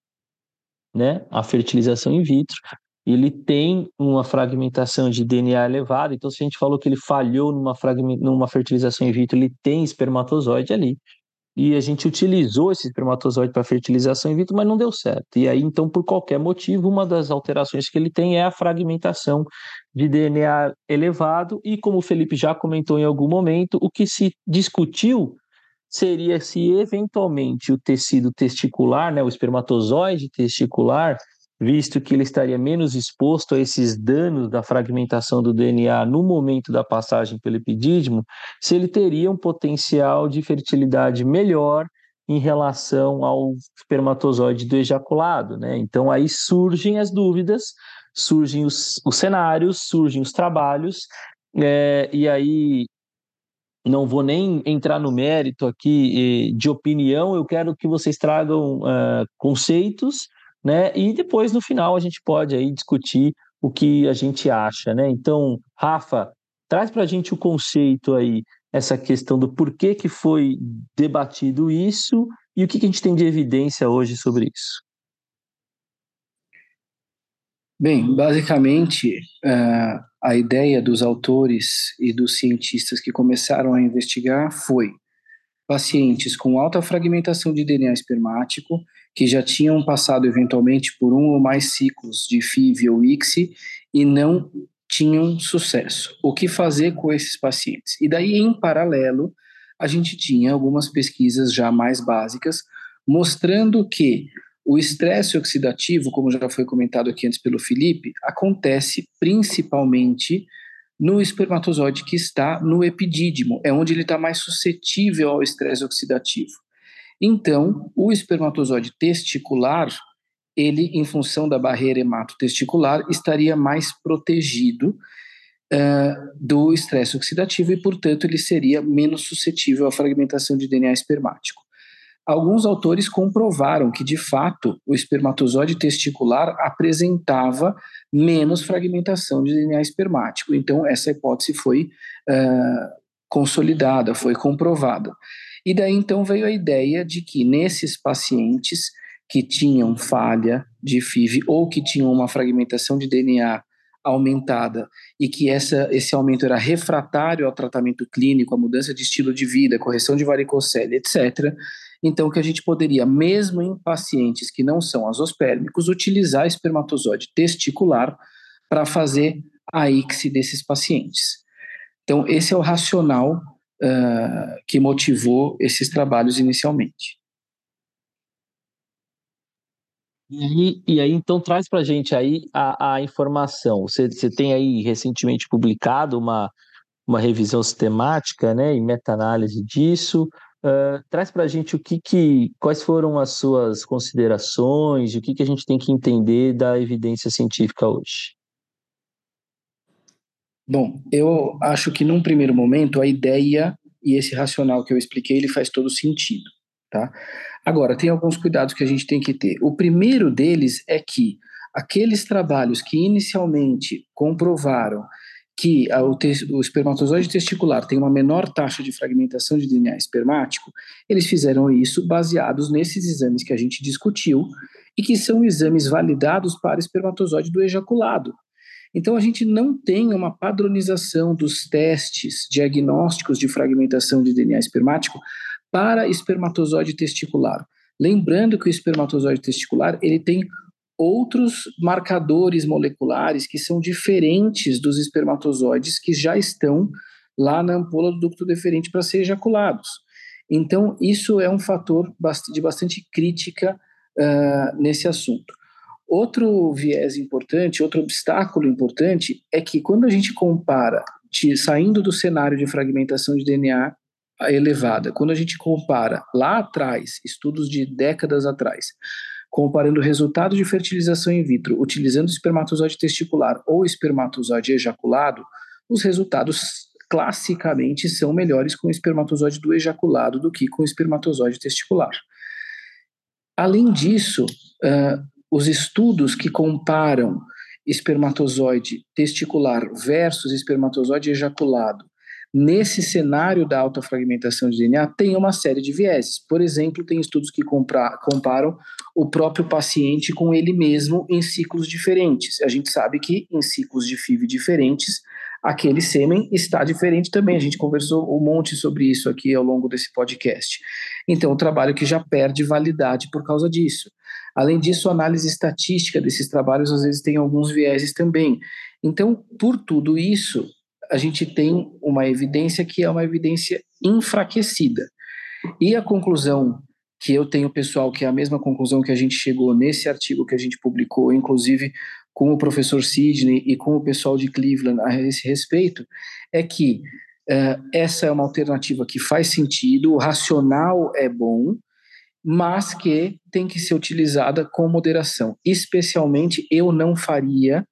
né, a fertilização in vitro, ele tem uma fragmentação de DNA elevada, então se a gente falou que ele falhou numa, numa fertilização in vitro, ele tem espermatozoide ali e a gente utilizou esse espermatozoide para fertilização in vitro, mas não deu certo. E aí, então, por qualquer motivo, uma das alterações que ele tem é a fragmentação de DNA elevado, e como o Felipe já comentou em algum momento, o que se discutiu seria se eventualmente o tecido testicular, né, o espermatozoide testicular, visto que ele estaria menos exposto a esses danos da fragmentação do DNA no momento da passagem pelo epidídimo, se ele teria um potencial de fertilidade melhor em relação ao espermatozoide do ejaculado, né? Então aí surgem as dúvidas, surgem os, os cenários, surgem os trabalhos, é, e aí não vou nem entrar no mérito aqui de opinião, eu quero que vocês tragam uh, conceitos né? E depois no final a gente pode aí discutir o que a gente acha, né? Então, Rafa, traz para a gente o conceito aí, essa questão do porquê que foi debatido isso e o que, que a gente tem de evidência hoje sobre isso. Bem, basicamente, uh, a ideia dos autores e dos cientistas que começaram a investigar foi pacientes com alta fragmentação de DNA espermático que já tinham passado eventualmente por um ou mais ciclos de FIV ou ICSI e não tinham sucesso. O que fazer com esses pacientes? E daí, em paralelo, a gente tinha algumas pesquisas já mais básicas mostrando que o estresse oxidativo, como já foi comentado aqui antes pelo Felipe, acontece principalmente no espermatozoide que está no epidídimo, é onde ele está mais suscetível ao estresse oxidativo. Então, o espermatozoide testicular, ele, em função da barreira hematotesticular, estaria mais protegido uh, do estresse oxidativo e, portanto, ele seria menos suscetível à fragmentação de DNA espermático. Alguns autores comprovaram que, de fato, o espermatozoide testicular apresentava menos fragmentação de DNA espermático. Então, essa hipótese foi uh, consolidada, foi comprovada. E daí, então, veio a ideia de que nesses pacientes que tinham falha de FIV ou que tinham uma fragmentação de DNA aumentada e que essa, esse aumento era refratário ao tratamento clínico, à mudança de estilo de vida, correção de varicocele, etc., então que a gente poderia, mesmo em pacientes que não são azospérmicos, utilizar espermatozoide testicular para fazer a ICSI desses pacientes. Então, esse é o racional uh, que motivou esses trabalhos inicialmente. E aí, e aí então traz para a gente aí a, informação. Você, você tem aí recentemente publicado uma, uma revisão sistemática, né, e meta-análise disso. Uh, traz para a gente o que, que, quais foram as suas considerações, o que, que a gente tem que entender da evidência científica hoje. Bom, eu acho que num primeiro momento a ideia e esse racional que eu expliquei ele faz todo sentido, tá? Agora tem alguns cuidados que a gente tem que ter. O primeiro deles é que aqueles trabalhos que inicialmente comprovaram que o, te, o, espermatozoide testicular tem uma menor taxa de fragmentação de DNA espermático, eles fizeram isso baseados nesses exames que a gente discutiu e que são exames validados para espermatozoide do ejaculado. Então, a gente não tem uma padronização dos testes diagnósticos de fragmentação de DNA espermático para espermatozoide testicular. Lembrando que o espermatozoide testicular ele tem outros marcadores moleculares que são diferentes dos espermatozoides que já estão lá na ampola do ducto deferente para ser ejaculados. Então, isso é um fator de bastante crítica uh, nesse assunto. Outro viés importante, outro obstáculo importante é que quando a gente compara, de, saindo do cenário de fragmentação de DNA elevada, quando a gente compara lá atrás, estudos de décadas atrás, comparando o resultado de fertilização in vitro utilizando espermatozoide testicular ou espermatozoide ejaculado, os resultados classicamente são melhores com espermatozoide do ejaculado do que com espermatozoide testicular. Além disso, uh, os estudos que comparam espermatozoide testicular versus espermatozoide ejaculado nesse cenário da alta fragmentação de DNA tem uma série de vieses. Por exemplo, tem estudos que compra, comparam o próprio paciente com ele mesmo em ciclos diferentes. A gente sabe que em ciclos de FIV diferentes, aquele sêmen está diferente também. A gente conversou um monte sobre isso aqui ao longo desse podcast. Então, o trabalho que já perde validade por causa disso. Além disso, a análise estatística desses trabalhos às vezes tem alguns vieses também. Então, por tudo isso, a gente tem uma evidência que é uma evidência enfraquecida. E a conclusão que eu tenho, pessoal, que é a mesma conclusão que a gente chegou nesse artigo que a gente publicou, inclusive com o professor Sidney e com o pessoal de Cleveland a esse respeito, é que uh, essa é uma alternativa que faz sentido, o racional é bom, mas que tem que ser utilizada com moderação. Especialmente, eu não faria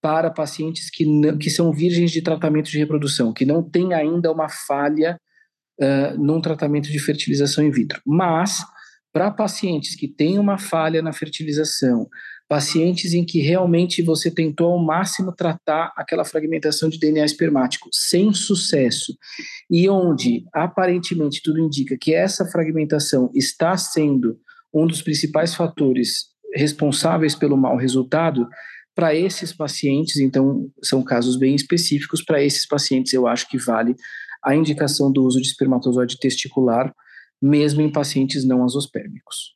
para pacientes que, não, que são virgens de tratamento de reprodução, que não tem ainda uma falha uh, num tratamento de fertilização in vitro. Mas, para pacientes que têm uma falha na fertilização, pacientes em que realmente você tentou ao máximo tratar aquela fragmentação de DNA espermático sem sucesso, e onde aparentemente tudo indica que essa fragmentação está sendo um dos principais fatores responsáveis pelo mau resultado, para esses pacientes, então, são casos bem específicos. Para esses pacientes, eu acho que vale a indicação do uso de espermatozoide testicular, mesmo em pacientes não azospérmicos.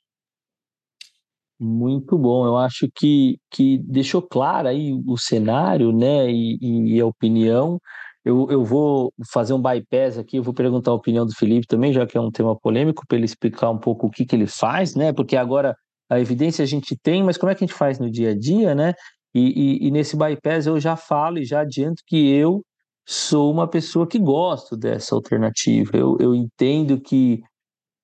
Muito bom, eu acho que, que deixou claro aí o cenário, né, e, e a opinião. Eu, eu vou fazer um bypass aqui, eu vou perguntar a opinião do Felipe também, já que é um tema polêmico, para ele explicar um pouco o que, que ele faz, né, porque agora a evidência a gente tem, mas como é que a gente faz no dia a dia, né? E, e, e nesse bypass eu já falo e já adianto que eu sou uma pessoa que gosto dessa alternativa. Eu, eu entendo que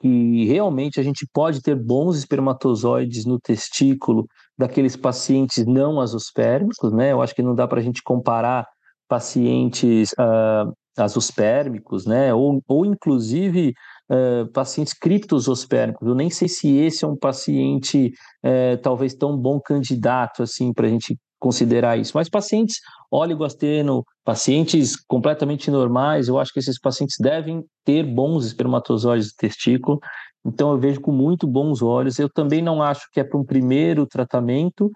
que realmente a gente pode ter bons espermatozoides no testículo daqueles pacientes não azospérmicos, né? Eu acho que não dá para a gente comparar pacientes uh, azospérmicos, né? Ou, ou inclusive uh, pacientes criptozospérmicos. Eu nem sei se esse é um paciente uh, talvez tão bom candidato assim para a gente considerar isso. Mas pacientes oligosteno, pacientes completamente normais, eu acho que esses pacientes devem ter bons espermatozoides do testículo. Então eu vejo com muito bons olhos. Eu também não acho que é para um primeiro tratamento,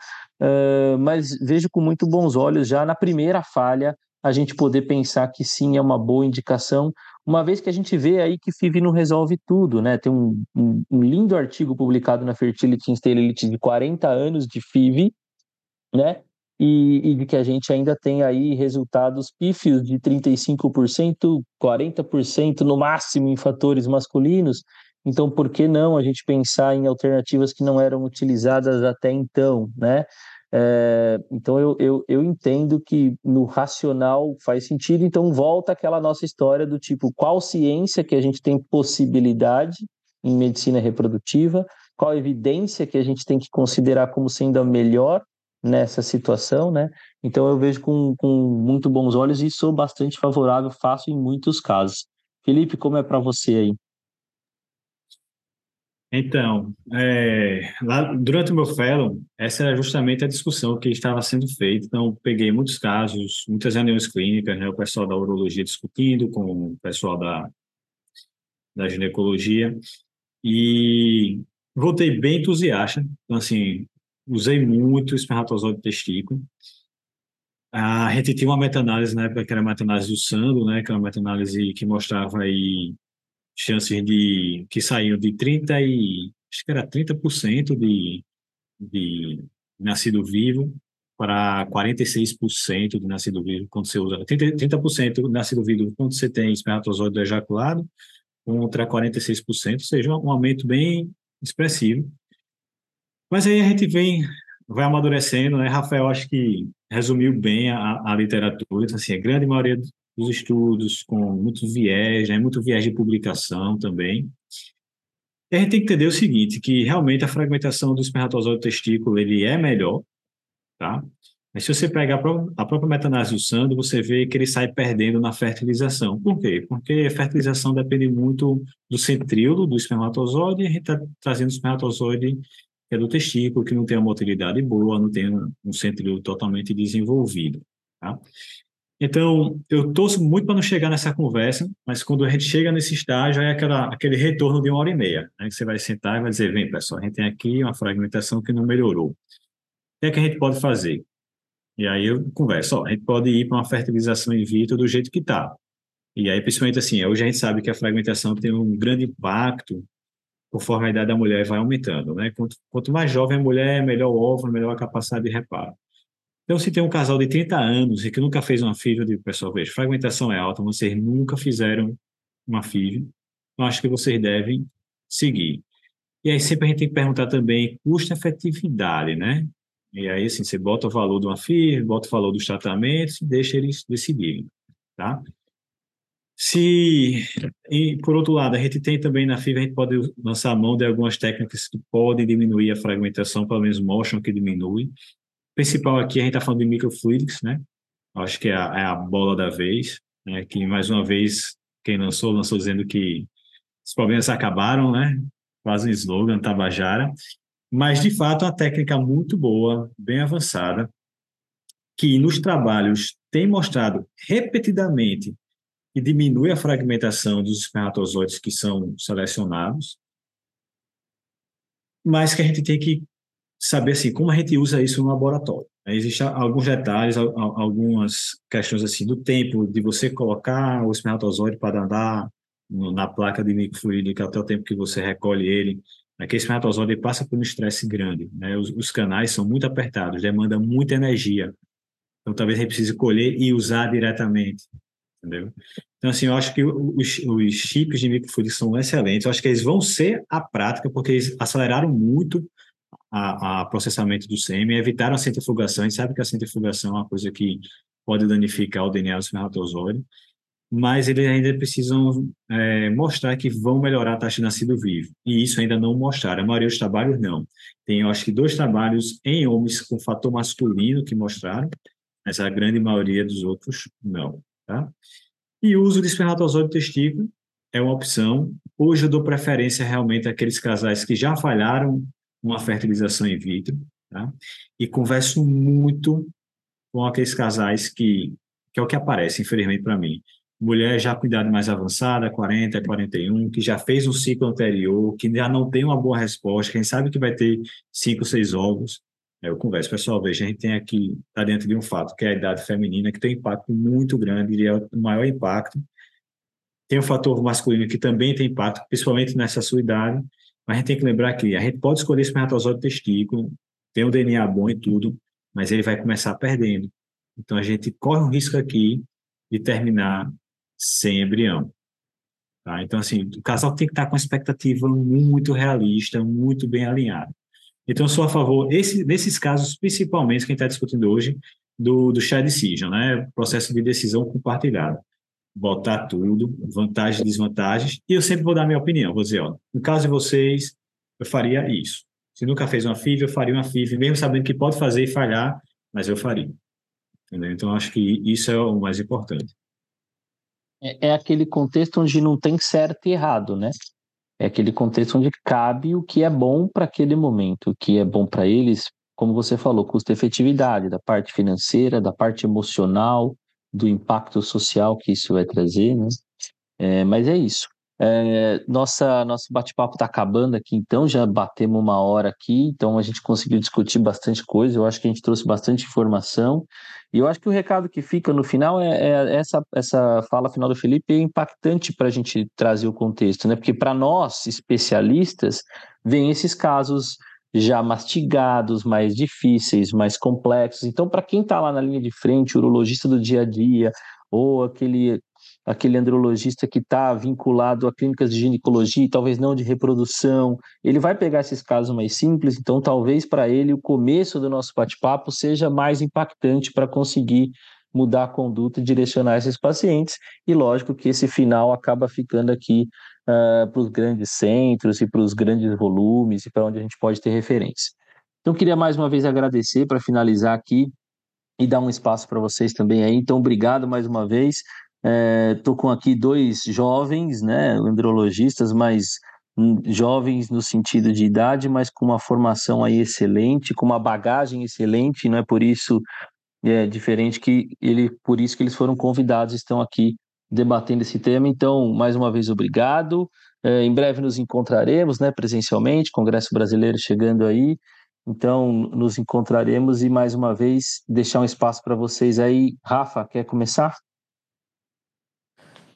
uh, mas vejo com muito bons olhos já na primeira falha a gente poder pensar que sim é uma boa indicação, uma vez que a gente vê aí que FIV não resolve tudo, né? Tem um, um, um lindo artigo publicado na Fertility Sterility de 40 anos de FIV, né? e, e de que a gente ainda tem aí resultados pífios de 35%, 40% no máximo em fatores masculinos. Então, por que não a gente pensar em alternativas que não eram utilizadas até então, né? É, então, eu, eu, eu entendo que no racional faz sentido. Então, volta aquela nossa história do tipo, qual ciência que a gente tem possibilidade em medicina reprodutiva, qual evidência que a gente tem que considerar como sendo a melhor nessa situação, né? Então eu vejo com, com muito bons olhos e sou bastante favorável, faço em muitos casos. Felipe, como é para você aí? Então, é, lá, durante o meu fellow, essa era justamente a discussão que estava sendo feita. Então, peguei muitos casos, muitas reuniões clínicas, né, o pessoal da urologia discutindo com o pessoal da, da ginecologia, e voltei bem entusiasta. Então, assim, usei muito espermatozoide testículo. A gente tinha uma meta-análise na época que era a meta-análise do Sando, né, que era uma meta-análise que mostrava aí chances de que saíam de 30 e acho que era 30% de, de nascido vivo para 46% de nascido vivo quando você usa 30%, 30% de nascido vivo quando você tem espermatozoide ejaculado contra 46%, ou seja, um aumento bem expressivo. Mas aí a gente vem, vai amadurecendo, né? Rafael, acho que resumiu bem a, a literatura, então, assim, a grande maioria dos estudos com muito viés, né? muito viés de publicação também. E a gente tem que entender o seguinte, que realmente a fragmentação do espermatozoide testículo, ele é melhor, tá? Mas se você pegar a própria metanase do Sando, você vê que ele sai perdendo na fertilização. Por quê? Porque a fertilização depende muito do centríolo do espermatozoide e a gente está trazendo o espermatozoide que é do testículo, que não tem uma motilidade boa, não tem um, centro totalmente desenvolvido. Tá? Então, eu torço muito para não chegar nessa conversa, mas quando a gente chega nesse estágio, é aquela, aquele retorno de uma hora e meia, né, que você vai sentar e vai dizer, vem, pessoal, a gente tem aqui uma fragmentação que não melhorou. O que é que a gente pode fazer? E aí eu converso, ó, a gente pode ir para uma fertilização in vitro do jeito que está. E aí, principalmente assim, hoje a gente sabe que a fragmentação tem um grande impacto conforme a idade da mulher vai aumentando, né? Quanto, quanto mais jovem a mulher, melhor o óvulo, melhor a capacidade de reparo. Então, se tem um casal de 30 anos e que nunca fez uma FIV, eu digo, pessoal, veja, fragmentação é alta, vocês nunca fizeram uma FIV, então acho que vocês devem seguir. E aí sempre a gente tem que perguntar também custo-efetividade, né? E aí, assim, você bota o valor de uma FIV, bota o valor dos tratamentos e deixa eles decidirem, tá? Se, e, por outro lado, a gente tem também na FIV, a gente pode lançar a mão de algumas técnicas que podem diminuir a fragmentação, pelo menos mostram que diminui. Principal aqui, a gente está falando de microfluidics, né? Acho que é a, é a bola da vez, né? que, mais uma vez, quem lançou, lançou dizendo que os problemas acabaram, né? Quase um slogan, Tabajara. Mas, de fato, é uma técnica muito boa, bem avançada, que nos trabalhos tem mostrado repetidamente e diminui a fragmentação dos espermatozoides que são selecionados, mas que a gente tem que saber assim como a gente usa isso no laboratório. Existem alguns detalhes, algumas questões assim do tempo de você colocar o espermatozoide para andar na placa de microfluídica até o tempo que você recolhe ele. Aquele espermatozoide passa por um estresse grande, né? Os, os, canais são muito apertados, demanda muita energia. Então, talvez a gente precise colher e usar diretamente, entendeu? Então, assim, eu acho que os, os chips de microfluidics são excelentes. Eu acho que eles vão ser a prática, porque eles aceleraram muito a, a processamento do sêmen, evitaram a centrifugação. A gente sabe que a centrifugação é uma coisa que pode danificar o DNA do espermatozoide, mas eles ainda precisam é, mostrar que vão melhorar a taxa de nascido vivo. E isso ainda não mostraram. A maioria dos trabalhos não. Tem, eu acho que, dois trabalhos em homens com fator masculino que mostraram, mas a grande maioria dos outros não. Tá? E o uso de espermatozoide testículo é uma opção. Hoje eu dou preferência realmente àqueles casais que já falharam uma fertilização in vitro, tá? E converso muito com aqueles casais que, que é o que aparece, infelizmente, para mim. Mulher já com idade mais avançada, 40, 41, que já fez um ciclo anterior, que já não tem uma boa resposta, quem sabe que vai ter cinco, seis ovos. Eu converso, pessoal, veja, a gente tem aqui, está dentro de um fato, que é a idade feminina, que tem um impacto muito grande, diria o maior impacto. Tem o fator masculino que também tem impacto, principalmente nessa sua idade, mas a gente tem que lembrar que a gente pode escolher espermatozoide testículo, tem o DNA bom e tudo, mas ele vai começar perdendo. Então a gente corre um risco aqui de terminar sem embrião. Tá? Então, assim, o casal tem que estar com uma expectativa muito realista, muito bem alinhada. Então, sou a favor, esse, nesses casos, principalmente, que a gente está discutindo hoje, do, do share decision, né? processo de decisão compartilhada botar tudo, vantagens e desvantagens, e eu sempre vou dar minha opinião, vou dizer, ó, no caso de vocês, eu faria isso. Se nunca fez uma FIV, eu faria uma FIV, mesmo sabendo que pode fazer e falhar, mas eu faria. Entendeu? Então, acho que isso é o mais importante. É, é aquele contexto onde não tem certo e errado, né? É aquele contexto onde cabe o que é bom para aquele momento, o que é bom para eles, como você falou, custo-efetividade, da parte financeira, da parte emocional, do impacto social que isso vai trazer, né? É, mas é isso. É, nossa, nosso bate-papo está acabando aqui, então já batemos uma hora aqui, então a gente conseguiu discutir bastante coisa. Eu acho que a gente trouxe bastante informação e eu acho que o recado que fica no final é, é essa essa fala final do Felipe é impactante para a gente trazer o contexto, né? Porque para nós especialistas vem esses casos já mastigados, mais difíceis, mais complexos. Então, para quem está lá na linha de frente, urologista do dia a dia, ou aquele, aquele andrologista que está vinculado a clínicas de ginecologia, talvez não de reprodução, ele vai pegar esses casos mais simples, então talvez para ele o começo do nosso bate-papo seja mais impactante para conseguir mudar a conduta e direcionar esses pacientes, e lógico que esse final acaba ficando aqui uh, para os grandes centros e para os grandes volumes e para onde a gente pode ter referência. Então, queria mais uma vez agradecer para finalizar aqui e dar um espaço para vocês também aí. Então, obrigado mais uma vez. Estou é, com aqui dois jovens, né, andrologistas, mas hum, jovens no sentido de idade, mas com uma formação aí excelente, com uma bagagem excelente, não é por isso é diferente que ele, por isso que eles foram convidados, estão aqui debatendo esse tema. Então, mais uma vez, obrigado. É, em breve nos encontraremos, né, presencialmente, Congresso Brasileiro chegando aí. Então, nos encontraremos e mais uma vez deixar um espaço para vocês aí. Rafa, quer começar?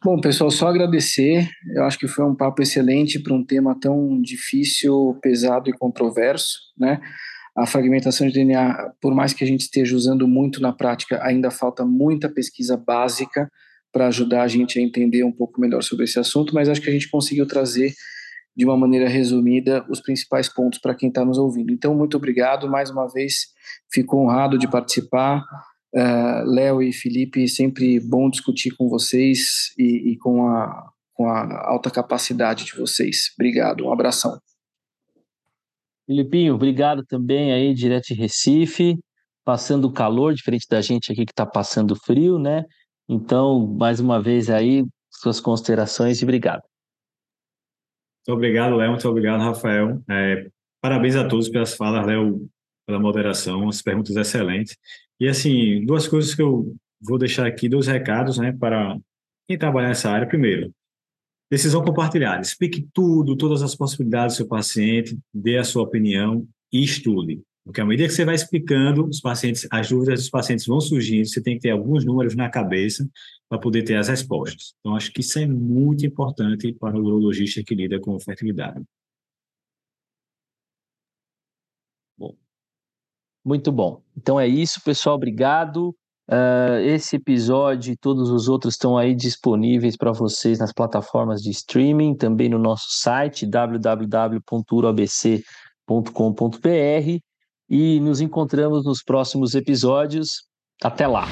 Bom, pessoal, só agradecer. Eu acho que foi um papo excelente para um tema tão difícil, pesado e controverso, né? A fragmentação de DNA, por mais que a gente esteja usando muito na prática, ainda falta muita pesquisa básica para ajudar a gente a entender um pouco melhor sobre esse assunto, mas acho que a gente conseguiu trazer de uma maneira resumida os principais pontos para quem está nos ouvindo. Então, muito obrigado mais uma vez, fico honrado de participar. Uh, Léo e Felipe, sempre bom discutir com vocês e, e com, a, com a alta capacidade de vocês. Obrigado, um abração. Filipinho, obrigado também aí, direto de Recife, passando calor, diferente da gente aqui que está passando frio, né? Então, mais uma vez aí, suas considerações e obrigado. Muito obrigado, Léo. Muito obrigado, Rafael. É, parabéns a todos pelas falas, Léo, pela moderação, as perguntas excelentes. E, assim, duas coisas que eu vou deixar aqui, dois recados, né, para quem trabalha nessa área. Primeiro, decisão compartilhada. Explique tudo, todas as possibilidades do seu paciente, dê a sua opinião e estude. Porque à medida que você vai explicando, os pacientes, as dúvidas dos pacientes vão surgindo, você tem que ter alguns números na cabeça para poder ter as respostas. Então, acho que isso é muito importante para o urologista que lida com fertilidade. Bom. Muito bom. Então é isso, pessoal. Obrigado. Uh, esse episódio e todos os outros estão aí disponíveis para vocês nas plataformas de streaming, também no nosso site www.urabc.com.br e nos encontramos nos próximos episódios. Até lá!